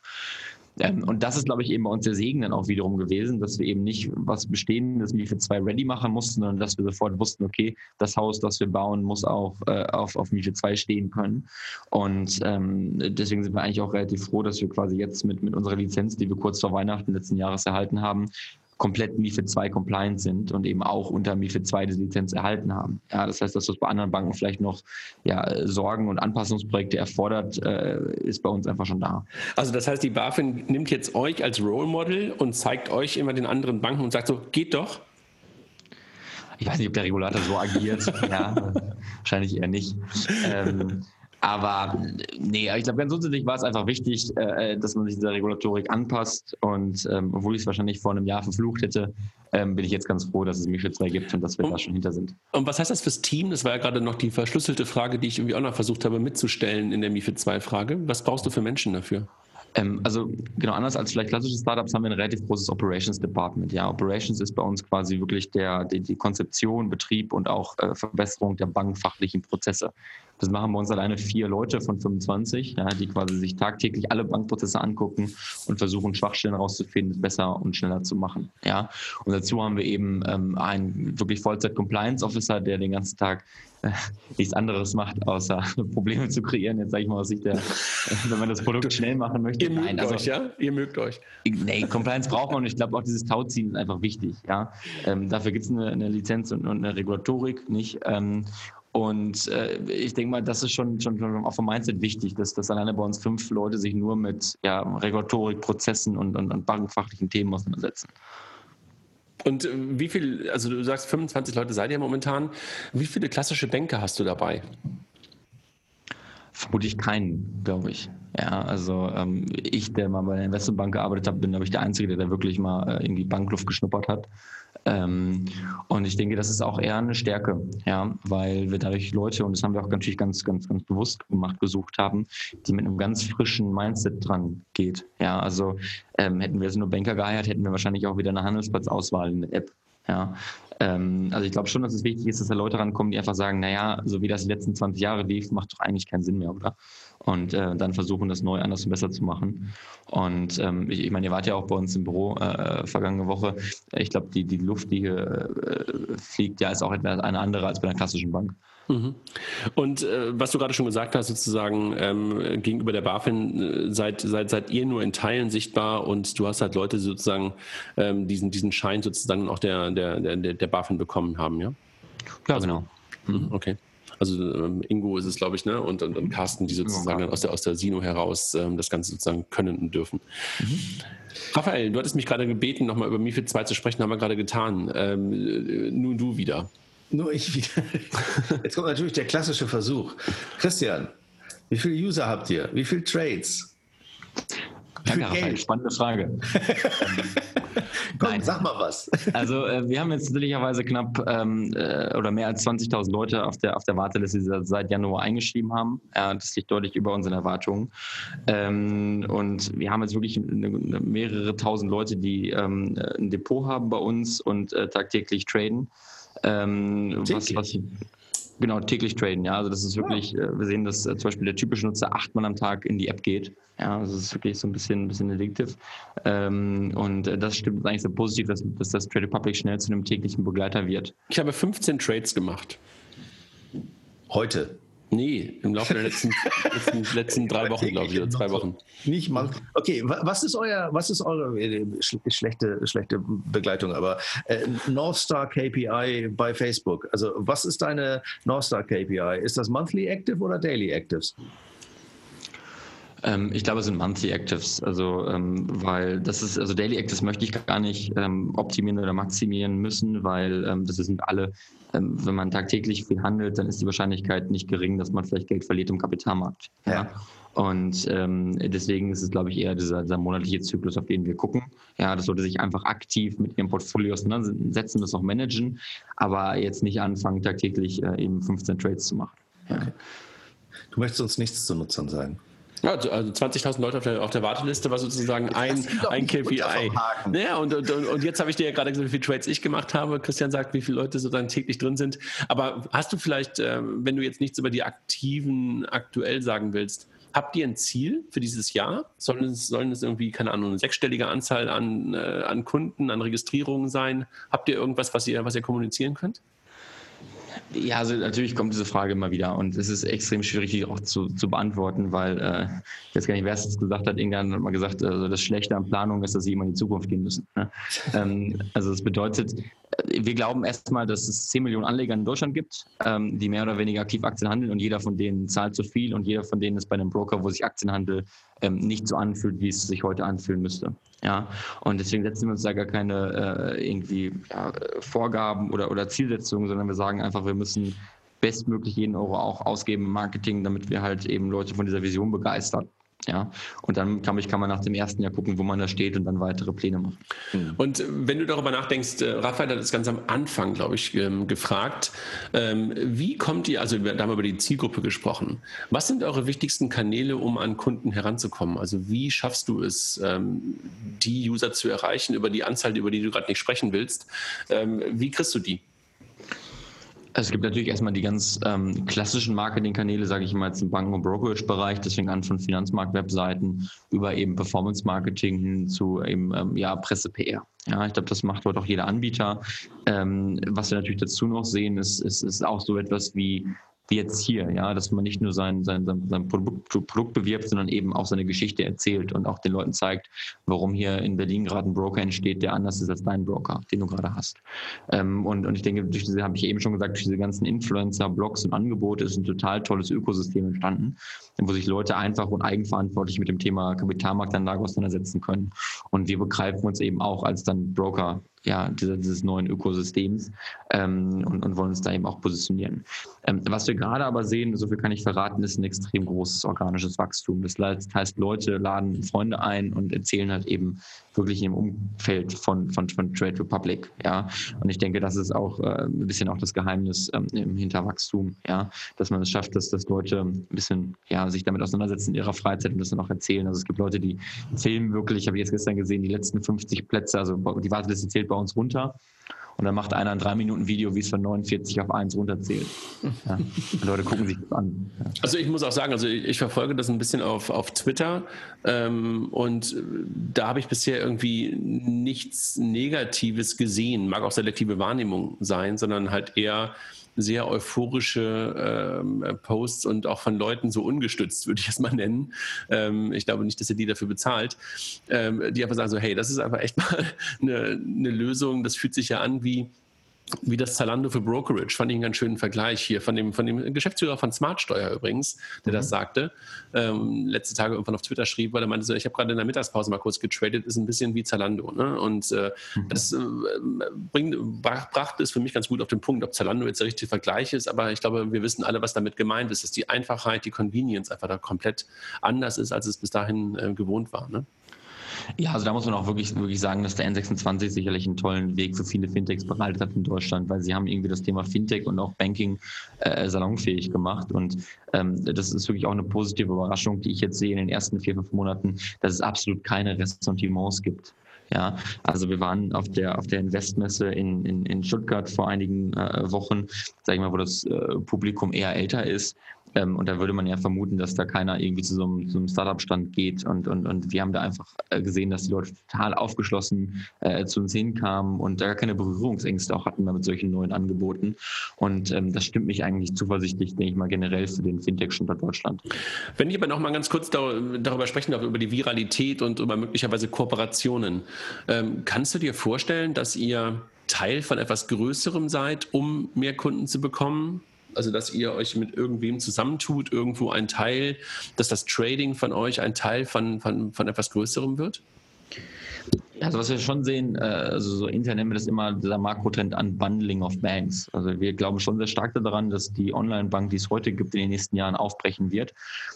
Ähm, und das ist, glaube ich, eben bei uns der Segen dann auch wiederum gewesen, dass wir eben nicht was Bestehendes MIFID 2 ready machen mussten, sondern dass wir sofort wussten, okay, das Haus, das wir bauen, muss auch äh, auf, auf MIFID 2 stehen können. Und ähm, deswegen sind wir eigentlich auch relativ froh, dass wir quasi jetzt mit, mit unserer Lizenz, die wir kurz vor Weihnachten letzten Jahres erhalten haben, komplett MIFID 2 compliant sind und eben auch unter MIFID 2 diese Lizenz erhalten haben. Ja, das heißt, dass das bei anderen Banken vielleicht noch ja, Sorgen und Anpassungsprojekte erfordert, äh, ist bei uns einfach schon da. Also das heißt, die BaFin nimmt jetzt euch als Role Model und zeigt euch immer den anderen Banken und sagt so, geht doch. Ich weiß nicht, ob der Regulator so agiert. *laughs* ja, wahrscheinlich eher nicht. Ähm, aber nee, ich glaube, ganz grundsätzlich war es einfach wichtig, äh, dass man sich dieser Regulatorik anpasst. Und ähm, obwohl ich es wahrscheinlich vor einem Jahr verflucht hätte, ähm, bin ich jetzt ganz froh, dass es MIFID 2 gibt und dass wir und, da schon hinter sind. Und was heißt das fürs Team? Das war ja gerade noch die verschlüsselte Frage, die ich irgendwie auch noch versucht habe mitzustellen in der MIFID 2-Frage. Was brauchst du für Menschen dafür? Ähm, also genau anders als vielleicht klassische Startups haben wir ein relativ großes Operations Department. Ja, Operations ist bei uns quasi wirklich der, die, die Konzeption, Betrieb und auch äh, Verbesserung der bankfachlichen Prozesse. Das machen bei uns alleine vier Leute von 25, ja, die quasi sich tagtäglich alle Bankprozesse angucken und versuchen, Schwachstellen herauszufinden, besser und schneller zu machen. Ja. Und dazu haben wir eben ähm, einen wirklich Vollzeit-Compliance-Officer, der den ganzen Tag äh, nichts anderes macht, außer *laughs* Probleme zu kreieren. Jetzt sage ich mal aus Sicht der, wenn man das Produkt schnell machen möchte. Ihr mögt Nein, also, euch, ja? Ihr mögt euch. Nee, Compliance braucht man und ich glaube auch dieses Tauziehen ist einfach wichtig. Ja? Ähm, dafür gibt es eine, eine, Lizenz und, und, eine Regulatorik nicht. Ähm, und äh, ich denke mal, das ist schon, schon, schon auch vom Mindset wichtig, dass, dass alleine bei uns fünf Leute sich nur mit ja, Regulatorik, Prozessen und, und, und bankfachlichen Themen auseinandersetzen. Und äh, wie viel, also du sagst 25 Leute seid ihr momentan, wie viele klassische Banker hast du dabei? Vermutlich keinen, glaube ich. Ja, also ähm, ich, der mal bei der Investmentbank gearbeitet habe, bin, glaube ich, der Einzige, der da wirklich mal äh, irgendwie Bankluft geschnuppert hat. Ähm, und ich denke, das ist auch eher eine Stärke, ja, weil wir dadurch Leute, und das haben wir auch natürlich ganz, ganz, ganz bewusst gemacht, gesucht haben, die mit einem ganz frischen Mindset dran geht. Ja, also ähm, hätten wir jetzt nur Banker geheiert, hätten wir wahrscheinlich auch wieder eine Handelsplatzauswahl in der App. Ja, ähm, also ich glaube schon, dass es wichtig ist, dass da Leute rankommen, die einfach sagen, naja, so wie das die letzten 20 Jahre lief, macht doch eigentlich keinen Sinn mehr, oder? Und äh, dann versuchen, das neu anders und besser zu machen. Und ähm, ich, ich meine, ihr wart ja auch bei uns im Büro äh, vergangene Woche. Ich glaube, die, die Luft, die hier äh, fliegt, ja, ist auch etwas eine andere als bei einer klassischen Bank. Mhm. Und äh, was du gerade schon gesagt hast, sozusagen ähm, gegenüber der BaFin äh, seid, seid, seid ihr nur in Teilen sichtbar und du hast halt Leute sozusagen ähm, diesen, diesen Schein sozusagen auch der, der, der, der BaFin bekommen haben, ja? Ja, also, genau. Mhm, okay. Also ähm, Ingo ist es, glaube ich, ne? Und, und, und Carsten, die sozusagen dann aus der, aus der Sino heraus ähm, das Ganze sozusagen können und dürfen. Mhm. Raphael, du hattest mich gerade gebeten, nochmal über MIFID 2 zu sprechen, haben wir gerade getan. Ähm, äh, nun du wieder. Nur ich wieder. *laughs* Jetzt kommt natürlich der klassische Versuch. Christian, wie viele User habt ihr? Wie viele Trades? Danke, Raphael. Spannende Frage. *laughs* Komm, Nein. sag mal was. Also äh, wir haben jetzt natürlicherweise knapp ähm, äh, oder mehr als 20.000 Leute auf der, auf der Warteliste, die seit Januar eingeschrieben haben. Ja, das liegt deutlich über unseren Erwartungen. Ähm, und wir haben jetzt wirklich eine, eine mehrere tausend Leute, die ähm, ein Depot haben bei uns und äh, tagtäglich traden. Ähm, was, was, Genau, täglich traden, ja. Also das ist wirklich, ja. Äh, wir sehen, dass äh, zum Beispiel der typische Nutzer achtmal am Tag in die App geht. Ja, also das ist wirklich so ein bisschen, ein bisschen addictive. Ähm, und äh, das stimmt eigentlich so positiv, dass, dass das Trade Republic schnell zu einem täglichen Begleiter wird. Ich habe 15 Trades gemacht. Heute? Nee, im Laufe der letzten, letzten, letzten drei Wochen, glaube ich, oder zwei Wochen. Nicht mal. Okay, was ist euer, was ist eure äh, schlechte, schlechte Begleitung, aber äh, North Star KPI bei Facebook? Also was ist deine North Star KPI? Ist das Monthly Active oder Daily Actives? Ähm, ich glaube, es sind Monthly Actives. Also, ähm, weil das ist, also Daily Actives möchte ich gar nicht ähm, optimieren oder maximieren müssen, weil ähm, das sind alle, ähm, wenn man tagtäglich viel handelt, dann ist die Wahrscheinlichkeit nicht gering, dass man vielleicht Geld verliert im Kapitalmarkt. Ja. ja. Und ähm, deswegen ist es, glaube ich, eher dieser, dieser, monatliche Zyklus, auf den wir gucken. Ja, das sollte sich einfach aktiv mit Ihrem Portfolio auseinandersetzen, das auch managen, aber jetzt nicht anfangen, tagtäglich äh, eben 15 Trades zu machen. Ja. Okay. Du möchtest uns nichts zu Nutzern sagen. Ja, also 20.000 Leute auf der, auf der, Warteliste war sozusagen ein, ein KPI. Ja, und, und, und jetzt habe ich dir ja gerade gesagt, wie viele Trades ich gemacht habe. Christian sagt, wie viele Leute sozusagen täglich drin sind. Aber hast du vielleicht, ähm, wenn du jetzt nichts über die Aktiven aktuell sagen willst, habt ihr ein Ziel für dieses Jahr? Sollen es, sollen es irgendwie, keine Ahnung, eine sechsstellige Anzahl an, äh, an Kunden, an Registrierungen sein? Habt ihr irgendwas, was ihr, was ihr kommunizieren könnt? Ja, also natürlich kommt diese Frage immer wieder und es ist extrem schwierig, die auch zu, zu beantworten, weil äh, ich weiß gar nicht, wer es gesagt hat. Irgendwann hat mal gesagt, also das Schlechte an Planung ist, dass sie immer in die Zukunft gehen müssen. Ne? *laughs* ähm, also das bedeutet, wir glauben erstmal, dass es 10 Millionen Anleger in Deutschland gibt, ähm, die mehr oder weniger aktiv Aktien handeln und jeder von denen zahlt zu viel und jeder von denen ist bei einem Broker, wo sich Aktienhandel ähm, nicht so anfühlt, wie es sich heute anfühlen müsste. Ja, und deswegen setzen wir uns da gar keine äh, irgendwie ja, Vorgaben oder, oder Zielsetzungen, sondern wir sagen einfach, wir müssen bestmöglich jeden Euro auch ausgeben im Marketing, damit wir halt eben Leute von dieser Vision begeistern. Ja, und dann kann, ich, kann man nach dem ersten Jahr gucken, wo man da steht und dann weitere Pläne machen. Mhm. Und wenn du darüber nachdenkst, äh, Raphael hat das ganz am Anfang, glaube ich, ähm, gefragt, ähm, wie kommt ihr, also wir haben über die Zielgruppe gesprochen, was sind eure wichtigsten Kanäle, um an Kunden heranzukommen? Also wie schaffst du es, ähm, die User zu erreichen über die Anzahl, über die du gerade nicht sprechen willst? Wie kriegst du die? Es gibt natürlich erstmal die ganz ähm, klassischen Marketingkanäle, sage ich mal jetzt im Banken- und Brokerage-Bereich, fängt an von Finanzmarkt-Webseiten über eben Performance-Marketing hin zu eben ähm, ja, Presse-PR. Ja, ich glaube, das macht heute auch jeder Anbieter. Ähm, was wir natürlich dazu noch sehen, ist, ist, ist auch so etwas wie wie jetzt hier, ja, dass man nicht nur sein, sein, sein, sein Produkt, Produkt, bewirbt, sondern eben auch seine Geschichte erzählt und auch den Leuten zeigt, warum hier in Berlin gerade ein Broker entsteht, der anders ist als dein Broker, den du gerade hast. Ähm, und, und ich denke, durch diese, habe ich eben schon gesagt, durch diese ganzen Influencer, Blogs und Angebote ist ein total tolles Ökosystem entstanden, wo sich Leute einfach und eigenverantwortlich mit dem Thema Kapitalmarktanlage auseinandersetzen können. Und wir begreifen uns eben auch als dann Broker ja, dieses, dieses neuen Ökosystems ähm, und, und, wollen uns da eben auch positionieren. Ähm, was wir gerade aber sehen, so viel kann ich verraten, ist ein extrem großes organisches Wachstum. Das heißt, Leute laden Freunde ein und erzählen halt eben wirklich im Umfeld von, von, von Trade Republic. Ja? Und ich denke, das ist auch äh, ein bisschen auch das Geheimnis ähm, im Hinterwachstum, ja? dass man es schafft, dass, dass Leute ein bisschen ja, sich damit auseinandersetzen in ihrer Freizeit und das dann auch erzählen. Also es gibt Leute, die filmen wirklich, habe ich jetzt gestern gesehen, die letzten 50 Plätze, also die Warteliste zählt bei uns runter. Und dann macht einer ein drei Minuten Video, wie es von 49 auf 1 runterzählt. *laughs* Ja. Leute gucken sich das an. Ja. Also ich muss auch sagen, also ich, ich, verfolge das ein bisschen auf, auf Twitter ähm, und da habe ich bisher irgendwie nichts Negatives gesehen. Mag auch selektive Wahrnehmung sein, sondern halt eher sehr euphorische ähm, Posts und auch von Leuten so ungestützt, würde ich es mal nennen. Ähm, ich glaube nicht, dass ihr die dafür bezahlt, ähm, die einfach sagen so, hey, das ist einfach echt mal *laughs* eine, eine Lösung, das fühlt sich ja an wie wie das Zalando für Brokerage, fand ich einen ganz schönen Vergleich hier von dem, von dem Geschäftsführer von Smartsteuer übrigens, der mhm. das sagte, ähm, letzte Tage irgendwann auf Twitter schrieb, weil er meinte, so, ich habe gerade in der Mittagspause mal kurz getradet, ist ein bisschen wie Zalando. Ne? Und äh, mhm. das äh, bringt, brachte es für mich ganz gut auf den Punkt, ob Zalando jetzt der richtige Vergleich ist, aber ich glaube, wir wissen alle, was damit gemeint ist, dass die Einfachheit, die Convenience einfach da komplett anders ist, als es bis dahin äh, gewohnt war. Ne? Ja, also da muss man auch wirklich, wirklich sagen, dass der N26 sicherlich einen tollen Weg für viele Fintechs bereitet hat in Deutschland, weil sie haben irgendwie das Thema Fintech und auch Banking äh, salonfähig gemacht. Und ähm, das ist wirklich auch eine positive Überraschung, die ich jetzt sehe in den ersten vier, fünf Monaten, dass es absolut keine Ressentiments gibt Ja, also wir waren auf der auf der Investmesse in, in, in Stuttgart vor einigen äh, Wochen, sag ich mal, wo das äh, Publikum eher älter ist. Ähm, und da würde man ja vermuten, dass da keiner irgendwie zu so einem, so einem Startup-Stand geht. Und, und, und wir haben da einfach äh, gesehen, dass die Leute total aufgeschlossen äh, zu uns hinkamen und da gar keine Berührungsängste auch hatten mit solchen neuen Angeboten. Und ähm, das stimmt mich eigentlich zuversichtlich, denke ich mal, generell für den Fintech-Standort Deutschland. Wenn ich aber noch mal ganz kurz darüber sprechen darf, über die Viralität und über möglicherweise Kooperationen. Ähm, kannst du dir vorstellen, dass ihr Teil von etwas Größerem seid, um mehr Kunden zu bekommen? Also, dass ihr euch mit irgendwem zusammentut, irgendwo ein Teil, dass das Trading von euch ein Teil von, von, von etwas Größerem wird? Also was wir schon sehen, äh, also so intern nennen wir das immer dieser Makrotrend an Bundling of Banks. Also wir glauben schon sehr stark daran, dass die Online-Bank, die es heute gibt, in den nächsten Jahren aufbrechen wird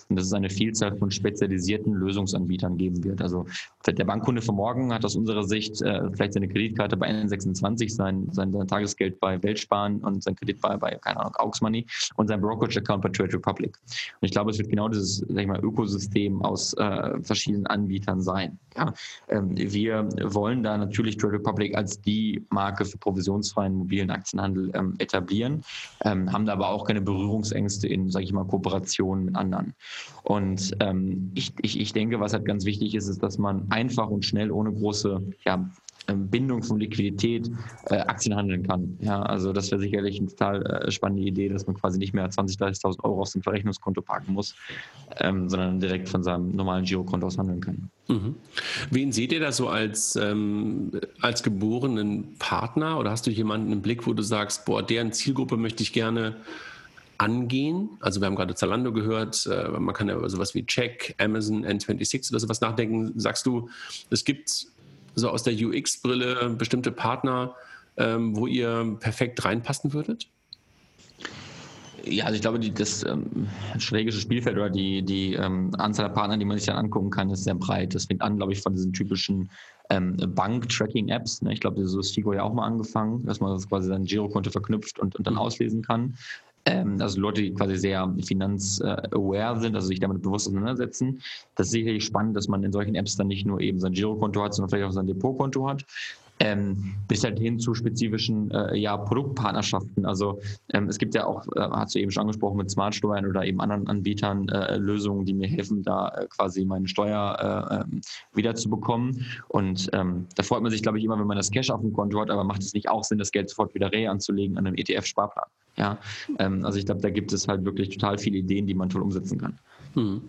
und dass es eine Vielzahl von spezialisierten Lösungsanbietern geben wird. Also der Bankkunde von morgen hat aus unserer Sicht äh, vielleicht seine Kreditkarte bei N26, sein, sein, sein Tagesgeld bei Weltsparen und sein Kredit bei, bei keine Ahnung, Aux Money und sein Brokerage-Account bei Trade Republic. Und ich glaube, es wird genau dieses sag ich mal, Ökosystem aus äh, verschiedenen Anbietern sein. Ja? Ähm, wir wollen da natürlich Trade Republic als die Marke für provisionsfreien mobilen Aktienhandel ähm, etablieren, ähm, haben da aber auch keine Berührungsängste in, sage ich mal, Kooperationen mit anderen. Und ähm, ich, ich, ich denke, was halt ganz wichtig ist, ist, dass man einfach und schnell ohne große ja, Bindung von Liquidität äh, Aktien handeln kann. Ja, also das wäre sicherlich eine total äh, spannende Idee, dass man quasi nicht mehr 20.000, 30.000 Euro aus dem Verrechnungskonto parken muss, ähm, sondern direkt von seinem normalen Girokonto aus handeln kann. Mhm. Wen seht ihr da so als, ähm, als geborenen Partner oder hast du jemanden im Blick, wo du sagst, boah, deren Zielgruppe möchte ich gerne angehen. Also wir haben gerade Zalando gehört, äh, man kann ja über sowas wie Check, Amazon, N26 oder sowas nachdenken. Sagst du, es gibt so aus der UX-Brille bestimmte Partner, ähm, wo ihr perfekt reinpassen würdet? Ja, also ich glaube, die, das ähm, strategische Spielfeld oder die, die ähm, Anzahl der Partner, die man sich dann angucken kann, ist sehr breit. Das fängt an, glaube ich, von diesen typischen ähm, Bank-Tracking-Apps. Ne? Ich glaube, so ist Figo ja auch mal angefangen, dass man das quasi sein Girokonto verknüpft und, und dann mhm. auslesen kann. Ähm, also Leute, die quasi sehr finanzaware sind, also sich damit bewusst auseinandersetzen. Das ist sicherlich spannend, dass man in solchen Apps dann nicht nur eben sein Girokonto hat, sondern vielleicht auch sein Depotkonto hat. Ähm, bis halt hin zu spezifischen äh, ja, Produktpartnerschaften. Also ähm, es gibt ja auch, äh, hast du eben schon angesprochen, mit Smartsteuern oder eben anderen Anbietern äh, Lösungen, die mir helfen, da äh, quasi meine Steuer äh, ähm, wiederzubekommen. Und ähm, da freut man sich, glaube ich, immer, wenn man das Cash auf dem Konto hat, aber macht es nicht auch Sinn, das Geld sofort wieder re anzulegen an einem ETF-Sparplan. Ja, ähm, also ich glaube, da gibt es halt wirklich total viele Ideen, die man toll umsetzen kann. Mhm.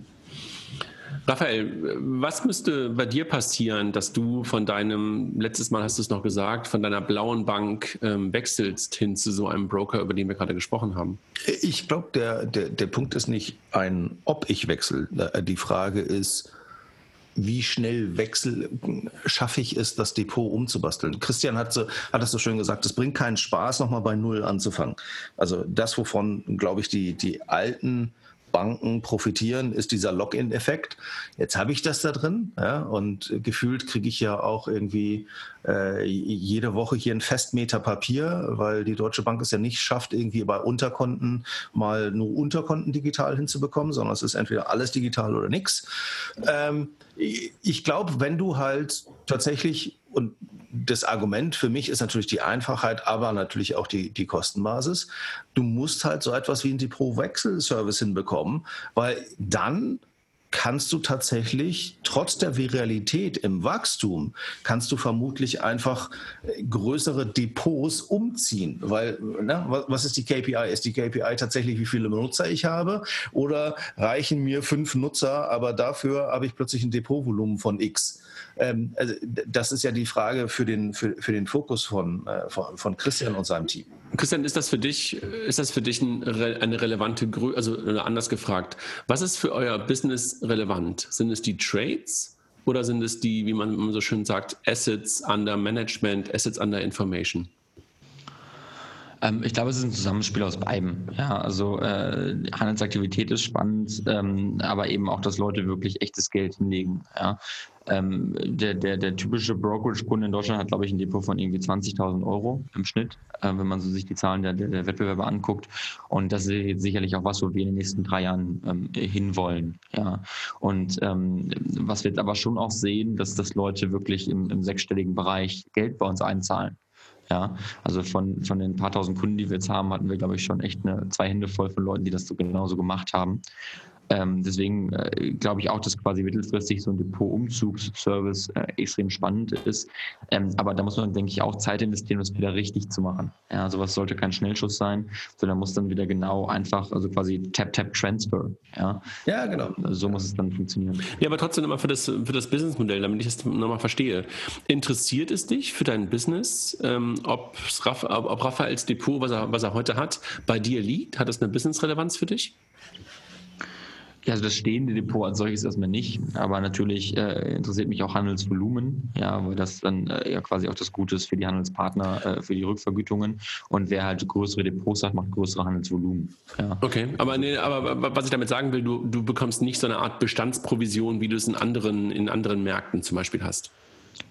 Raphael, was müsste bei dir passieren, dass du von deinem, letztes Mal hast du es noch gesagt, von deiner blauen Bank ähm, wechselst hin zu so einem Broker, über den wir gerade gesprochen haben? Ich glaube, der, der, der Punkt ist nicht ein, ob ich wechsle. Die Frage ist, wie schnell wechsel, schaffe ich es, das Depot umzubasteln? Christian hat, so, hat das so schön gesagt, es bringt keinen Spaß, nochmal bei Null anzufangen. Also das, wovon, glaube ich, die, die alten Banken profitieren, ist dieser Login-Effekt. Jetzt habe ich das da drin ja, und gefühlt kriege ich ja auch irgendwie äh, jede Woche hier ein Festmeter Papier, weil die Deutsche Bank es ja nicht schafft, irgendwie bei Unterkonten mal nur Unterkonten digital hinzubekommen, sondern es ist entweder alles digital oder nichts. Ähm, ich glaube, wenn du halt tatsächlich und das Argument für mich ist natürlich die Einfachheit, aber natürlich auch die, die Kostenbasis. Du musst halt so etwas wie ein Depot-Wechsel-Service hinbekommen, weil dann kannst du tatsächlich trotz der Viralität im Wachstum, kannst du vermutlich einfach äh, größere Depots umziehen. Weil, ne, was ist die KPI? Ist die KPI tatsächlich, wie viele Nutzer ich habe? Oder reichen mir fünf Nutzer, aber dafür habe ich plötzlich ein Depotvolumen von X? Ähm, also das ist ja die Frage für den, für, für den Fokus von, äh, von, von, Christian und seinem Team. Christian, ist das für dich, ist das für dich ein, eine relevante Größe, also anders gefragt, was ist für euer Business relevant? Sind es die Trades oder sind es die, wie man so schön sagt, Assets under Management, Assets under Information? Ähm, ich glaube, es ist ein Zusammenspiel aus beiden. Ja, also äh, Handelsaktivität ist spannend, ähm, aber eben auch, dass Leute wirklich echtes Geld hinlegen. Ja. Ähm, der, der, der typische Brokerage-Kunde in Deutschland hat, glaube ich, ein Depot von irgendwie 20.000 Euro im Schnitt, äh, wenn man so sich die Zahlen der, der Wettbewerber anguckt. Und das ist sicherlich auch was, wo wir in den nächsten drei Jahren ähm, hinwollen. Ja. Und ähm, was wir jetzt aber schon auch sehen, dass, dass Leute wirklich im, im sechsstelligen Bereich Geld bei uns einzahlen. Ja, also von, von den paar tausend Kunden, die wir jetzt haben, hatten wir, glaube ich, schon echt eine, zwei Hände voll von Leuten, die das so genauso gemacht haben. Ähm, deswegen äh, glaube ich auch, dass quasi mittelfristig so ein Depot-Umzugsservice äh, extrem spannend ist. Ähm, aber da muss man, denke ich, auch Zeit investieren, um es wieder richtig zu machen. Ja, sowas sollte kein Schnellschuss sein, sondern muss dann wieder genau einfach, also quasi Tap-Tap-Transfer. Ja, ja genau. So muss es dann funktionieren. Ja, aber trotzdem nochmal für das, für das Businessmodell, damit ich das nochmal verstehe. Interessiert es dich für dein Business, ähm, ob, ob Raphaels Depot, was er, was er heute hat, bei dir liegt? Hat das eine Business-Relevanz für dich? Ja, also das stehende Depot als solches erstmal nicht, aber natürlich äh, interessiert mich auch Handelsvolumen, ja, weil das dann äh, ja quasi auch das Gute ist für die Handelspartner, äh, für die Rückvergütungen. Und wer halt größere Depots hat, macht größere Handelsvolumen. Ja. Okay, aber, nee, aber was ich damit sagen will, du, du bekommst nicht so eine Art Bestandsprovision, wie du es in anderen, in anderen Märkten zum Beispiel hast.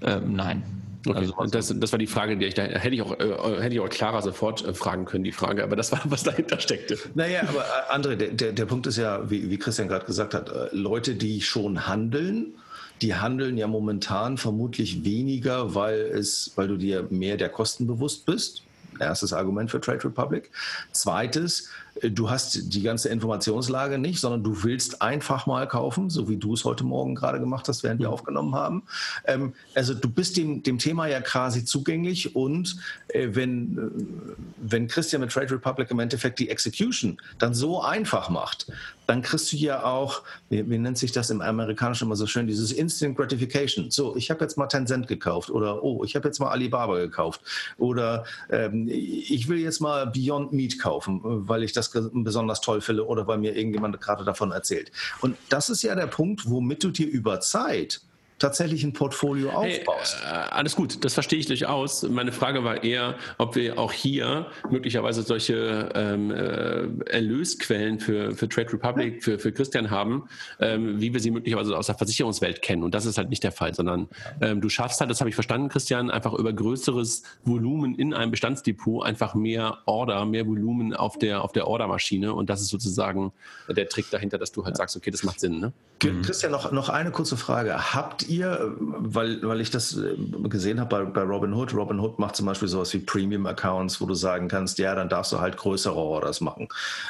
Ähm, nein. Okay. Also, das, das, war die Frage, die ich da hätte ich auch, äh, hätte ich auch klarer sofort äh, fragen können, die Frage, aber das war, was dahinter steckte. Naja, aber äh, André, der, der, der Punkt ist ja, wie, wie Christian gerade gesagt hat, äh, Leute, die schon handeln, die handeln ja momentan vermutlich weniger, weil es, weil du dir mehr der Kosten bewusst bist. Erstes Argument für Trade Republic. Zweites, du hast die ganze Informationslage nicht, sondern du willst einfach mal kaufen, so wie du es heute Morgen gerade gemacht hast, während wir mhm. aufgenommen haben. Ähm, also du bist dem, dem Thema ja quasi zugänglich und äh, wenn, äh, wenn Christian mit Trade Republic im Endeffekt die Execution dann so einfach macht, dann kriegst du ja auch, wie, wie nennt sich das im Amerikanischen immer so schön, dieses Instant Gratification. So, ich habe jetzt mal Tencent gekauft oder oh, ich habe jetzt mal Alibaba gekauft oder ähm, ich will jetzt mal Beyond Meat kaufen, weil ich das besonders toll finde oder weil mir irgendjemand gerade davon erzählt. Und das ist ja der Punkt, womit du dir über Zeit tatsächlich ein Portfolio aufbaust. Hey, äh, alles gut, das verstehe ich durchaus. Meine Frage war eher, ob wir auch hier möglicherweise solche ähm, äh, Erlösquellen für, für Trade Republic, für, für Christian haben, ähm, wie wir sie möglicherweise aus der Versicherungswelt kennen. Und das ist halt nicht der Fall, sondern ähm, du schaffst halt, das habe ich verstanden, Christian, einfach über größeres Volumen in einem Bestandsdepot einfach mehr Order, mehr Volumen auf der, auf der Ordermaschine. Und das ist sozusagen der Trick dahinter, dass du halt sagst, okay, das macht Sinn. Ne? Christian, noch, noch eine kurze Frage. Habt ihr, weil, weil ich das äh, gesehen habe bei, bei Robinhood, Robinhood macht zum Beispiel sowas wie Premium-Accounts, wo du sagen kannst, ja, dann darfst du halt größere Orders machen.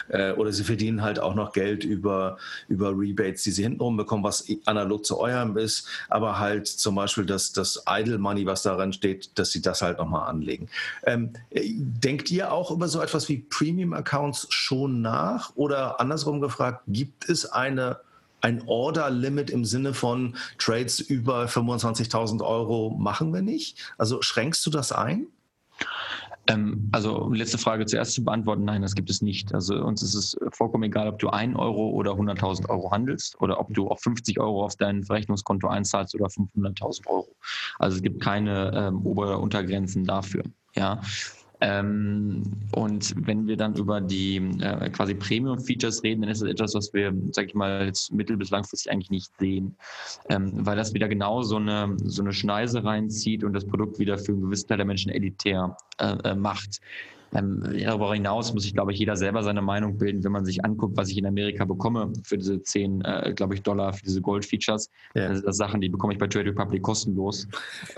Äh, oder sie verdienen halt auch noch Geld über, über Rebates, die sie hintenrum bekommen, was analog zu eurem ist, aber halt zum Beispiel das, das Idle Money, was daran steht, dass sie das halt nochmal anlegen. Ähm, denkt ihr auch über so etwas wie Premium-Accounts schon nach? Oder andersrum gefragt, gibt es eine ein Order-Limit im Sinne von Trades über 25.000 Euro machen wir nicht? Also schränkst du das ein? Ähm, also letzte Frage zuerst zu beantworten, nein, das gibt es nicht. Also uns ist es vollkommen egal, ob du 1 Euro oder 100.000 Euro handelst oder ob du auf 50 Euro auf dein Verrechnungskonto einzahlst oder 500.000 Euro. Also es gibt keine ähm, Ober- oder Untergrenzen dafür. Ja, und wenn wir dann über die äh, quasi Premium-Features reden, dann ist das etwas, was wir, sag ich mal, jetzt mittel- bis langfristig eigentlich nicht sehen, ähm, weil das wieder genau so eine, so eine Schneise reinzieht und das Produkt wieder für einen gewissen Teil der Menschen elitär äh, äh macht. Ähm, darüber hinaus muss ich, glaube ich, jeder selber seine Meinung bilden, wenn man sich anguckt, was ich in Amerika bekomme für diese 10, äh, glaube ich, Dollar, für diese Gold-Features. Ja. Das sind Sachen, die bekomme ich bei Trade Republic kostenlos.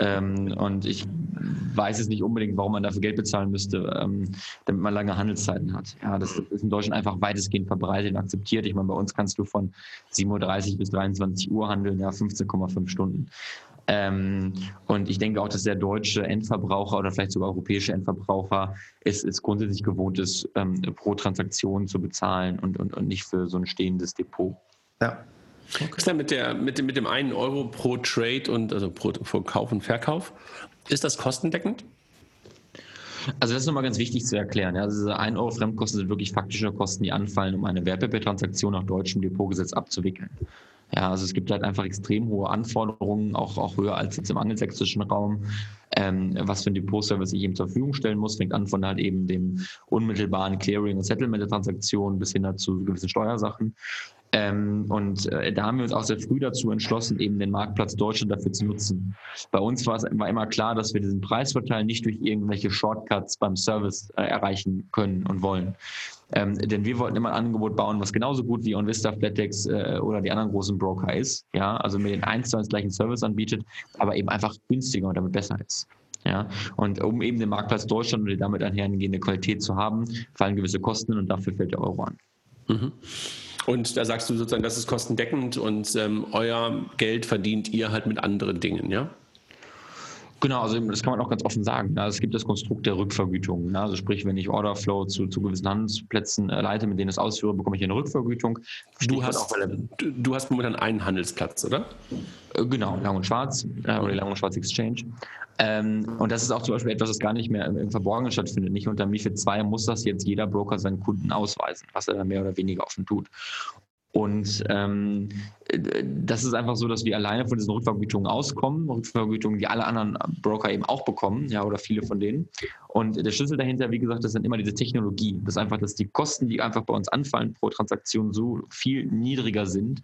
ähm, und ich weiß es nicht unbedingt, warum man dafür Geld bezahlen müsste, ähm, damit man lange Handelszeiten hat. Ja, das ist in Deutschland einfach weitestgehend verbreitet und akzeptiert. Ich meine, bei uns kannst du von 7.30 Uhr bis 23 Uhr handeln, ja, 15,5 Stunden. Ähm, und ich denke auch, dass der deutsche Endverbraucher oder vielleicht sogar europäische Endverbraucher es, es grundsätzlich gewohnt ist, ähm, pro Transaktion zu bezahlen und, und, und nicht für so ein stehendes Depot. Ja. Okay. Ist denn mit, der, mit, dem, mit dem einen Euro pro Trade und also pro, pro Kauf und Verkauf? Ist das kostendeckend? Also das ist nochmal ganz wichtig zu erklären. Ja. Also diese 1 Euro Fremdkosten sind wirklich faktische Kosten, die anfallen, um eine Wertpapiertransaktion nach deutschem Depotgesetz abzuwickeln. Ja, also es gibt halt einfach extrem hohe Anforderungen, auch, auch höher als jetzt im angelsächsischen Raum, ähm, was für ein Depot-Service ich ihm zur Verfügung stellen muss. Fängt an von halt eben dem unmittelbaren Clearing und Settlement der Transaktionen bis hin zu gewissen Steuersachen. Ähm, und äh, da haben wir uns auch sehr früh dazu entschlossen, eben den Marktplatz Deutschland dafür zu nutzen. Bei uns war es war immer klar, dass wir diesen Preisvorteil nicht durch irgendwelche Shortcuts beim Service äh, erreichen können und wollen. Ähm, denn wir wollten immer ein Angebot bauen, was genauso gut wie OnVista, Flatex äh, oder die anderen großen Broker ist. Ja, also mit den eins zu eins gleichen Service anbietet, aber eben einfach günstiger und damit besser ist. Ja, und um eben den Marktplatz Deutschland und die damit einhergehende Qualität zu haben, fallen gewisse Kosten und dafür fällt der Euro an. Mhm. Und da sagst du sozusagen, das ist kostendeckend und ähm, euer Geld verdient ihr halt mit anderen Dingen, ja? Genau, also das kann man auch ganz offen sagen. Also es gibt das Konstrukt der Rückvergütung. Also sprich, wenn ich Orderflow zu, zu gewissen Handelsplätzen äh, leite, mit denen ich es ausführe, bekomme ich eine Rückvergütung. Du hast, du, du, hast momentan einen Handelsplatz, oder? Äh, genau, Lang und Schwarz äh, oder Lang und Schwarz Exchange. Ähm, und das ist auch zum Beispiel etwas, das gar nicht mehr im, im Verborgenen stattfindet. Nicht unter MIFID 2 muss das jetzt jeder Broker seinen Kunden ausweisen, was er dann mehr oder weniger offen tut. Und ähm, das ist einfach so, dass wir alleine von diesen Rückvergütungen auskommen, Rückvergütungen, die alle anderen Broker eben auch bekommen, ja, oder viele von denen. Und der Schlüssel dahinter, wie gesagt, das sind immer diese Technologie. Das ist einfach, dass die Kosten, die einfach bei uns anfallen pro Transaktion, so viel niedriger sind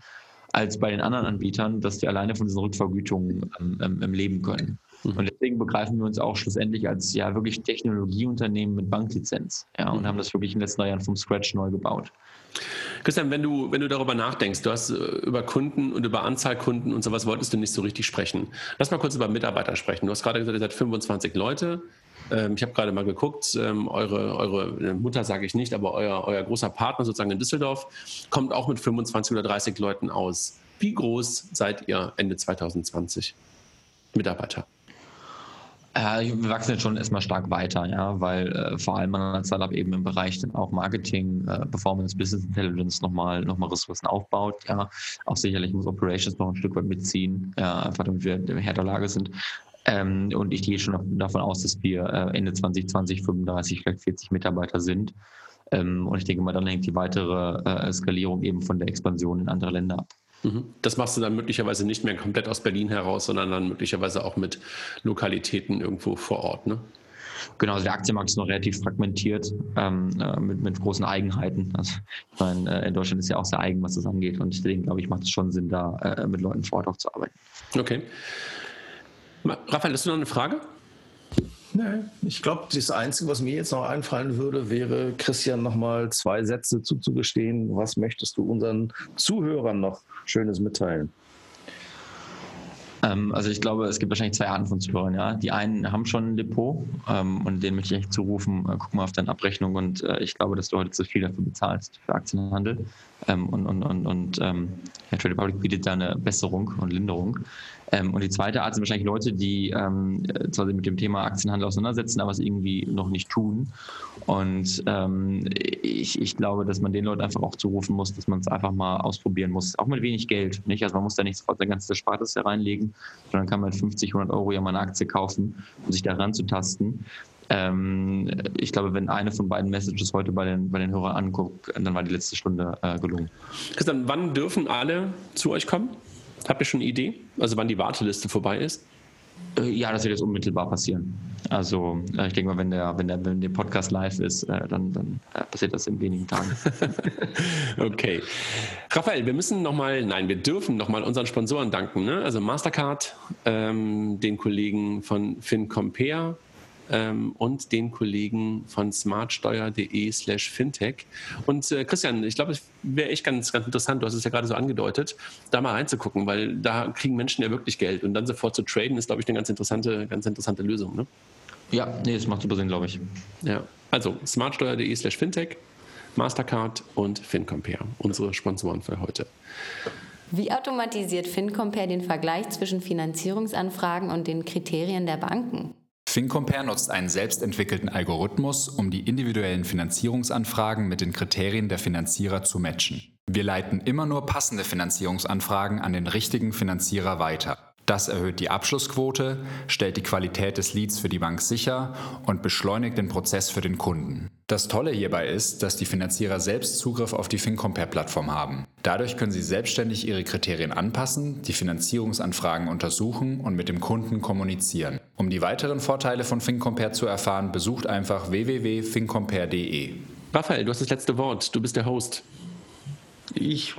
als bei den anderen Anbietern, dass wir alleine von diesen Rückvergütungen ähm, ähm, leben können. Mhm. Und deswegen begreifen wir uns auch schlussendlich als ja wirklich Technologieunternehmen mit Banklizenz. Ja, und mhm. haben das wirklich in den letzten Jahren vom Scratch neu gebaut. Christian, wenn du, wenn du darüber nachdenkst, du hast äh, über Kunden und über Anzahl Kunden und sowas wolltest du nicht so richtig sprechen. Lass mal kurz über Mitarbeiter sprechen. Du hast gerade gesagt, ihr seid 25 Leute. Ähm, ich habe gerade mal geguckt, ähm, eure, eure Mutter sage ich nicht, aber euer, euer großer Partner sozusagen in Düsseldorf kommt auch mit 25 oder 30 Leuten aus. Wie groß seid ihr Ende 2020? Mitarbeiter? Äh, wir wachsen jetzt schon erstmal stark weiter, ja, weil äh, vor allem man als Startup eben im Bereich dann auch Marketing, äh, Performance, Business Intelligence nochmal noch mal Ressourcen aufbaut. Ja. Auch sicherlich muss Operations noch ein Stück weit mitziehen, ja, einfach damit wir in härter Lage sind. Ähm, und ich gehe schon davon aus, dass wir äh, Ende 2020 35, vielleicht 40 Mitarbeiter sind. Ähm, und ich denke mal, dann hängt die weitere äh, Skalierung eben von der Expansion in andere Länder ab. Mhm. Das machst du dann möglicherweise nicht mehr komplett aus Berlin heraus, sondern dann möglicherweise auch mit Lokalitäten irgendwo vor Ort, ne? Genau, also der Aktienmarkt ist noch relativ fragmentiert ähm, äh, mit, mit großen Eigenheiten. Also ich meine, äh, in Deutschland ist ja auch sehr eigen, was das angeht. Und deswegen, glaube ich, macht es schon Sinn, da äh, mit Leuten vor Ort auch zu arbeiten. Okay. Raphael, hast du noch eine Frage? Nein, ich glaube, das Einzige, was mir jetzt noch einfallen würde, wäre, Christian nochmal zwei Sätze zuzugestehen. Was möchtest du unseren Zuhörern noch Schönes mitteilen? Ähm, also ich glaube, es gibt wahrscheinlich zwei Arten von Zuhörern. Ja. Die einen haben schon ein Depot ähm, und denen möchte ich echt zurufen, äh, guck mal auf deine Abrechnung und äh, ich glaube, dass du heute zu viel dafür bezahlst für Aktienhandel. Ähm, und und, und, und ähm, Trade Republic bietet da eine Besserung und Linderung. Ähm, und die zweite Art sind wahrscheinlich Leute, die ähm, zwar sich mit dem Thema Aktienhandel auseinandersetzen, aber es irgendwie noch nicht tun. Und ähm, ich, ich glaube, dass man den Leuten einfach auch zurufen muss, dass man es einfach mal ausprobieren muss. Auch mit wenig Geld. Nicht? Also man muss da nicht sofort sein ganzes Spartes hereinlegen, sondern kann mit 50, 100 Euro ja mal eine Aktie kaufen, um sich da ranzutasten. Ähm, ich glaube, wenn eine von beiden Messages heute bei den, bei den Hörern anguckt, dann war die letzte Stunde äh, gelungen. Christian, wann dürfen alle zu euch kommen? Habt ihr schon eine Idee? Also wann die Warteliste vorbei ist? Äh, ja, das wird jetzt unmittelbar passieren. Also äh, ich denke mal, wenn der, wenn der, wenn der Podcast live ist, äh, dann, dann passiert das in wenigen Tagen. *laughs* okay. Raphael, wir müssen nochmal, nein, wir dürfen nochmal unseren Sponsoren danken. Ne? Also Mastercard, ähm, den Kollegen von FinCompare, ähm, und den Kollegen von smartsteuer.de slash fintech. Und äh, Christian, ich glaube, es wäre echt ganz, ganz interessant, du hast es ja gerade so angedeutet, da mal reinzugucken, weil da kriegen Menschen ja wirklich Geld und dann sofort zu traden ist, glaube ich, eine ganz interessante, ganz interessante Lösung. Ne? Ja, nee, das macht super Sinn, glaube ich. Ja, also smartsteuer.de slash fintech, Mastercard und FinCompare, unsere Sponsoren für heute. Wie automatisiert FinCompare den Vergleich zwischen Finanzierungsanfragen und den Kriterien der Banken? FinCompare nutzt einen selbstentwickelten Algorithmus, um die individuellen Finanzierungsanfragen mit den Kriterien der Finanzierer zu matchen. Wir leiten immer nur passende Finanzierungsanfragen an den richtigen Finanzierer weiter. Das erhöht die Abschlussquote, stellt die Qualität des Leads für die Bank sicher und beschleunigt den Prozess für den Kunden. Das Tolle hierbei ist, dass die Finanzierer selbst Zugriff auf die FinCompare-Plattform haben. Dadurch können sie selbstständig ihre Kriterien anpassen, die Finanzierungsanfragen untersuchen und mit dem Kunden kommunizieren. Um die weiteren Vorteile von FinCompare zu erfahren, besucht einfach www.fincompare.de. Raphael, du hast das letzte Wort. Du bist der Host. Ich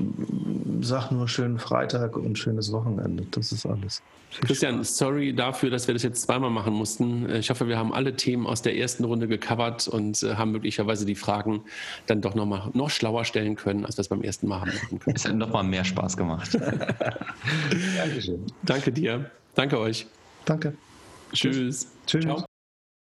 sag nur schönen Freitag und schönes Wochenende. Das ist alles. Christian, sorry dafür, dass wir das jetzt zweimal machen mussten. Ich hoffe, wir haben alle Themen aus der ersten Runde gecovert und äh, haben möglicherweise die Fragen dann doch noch mal noch schlauer stellen können, als wir es beim ersten Mal haben machen können. Es hat noch mal mehr Spaß gemacht. *laughs* Dankeschön. Danke dir. Danke euch. Danke. Tschüss. Tschüss. Ciao.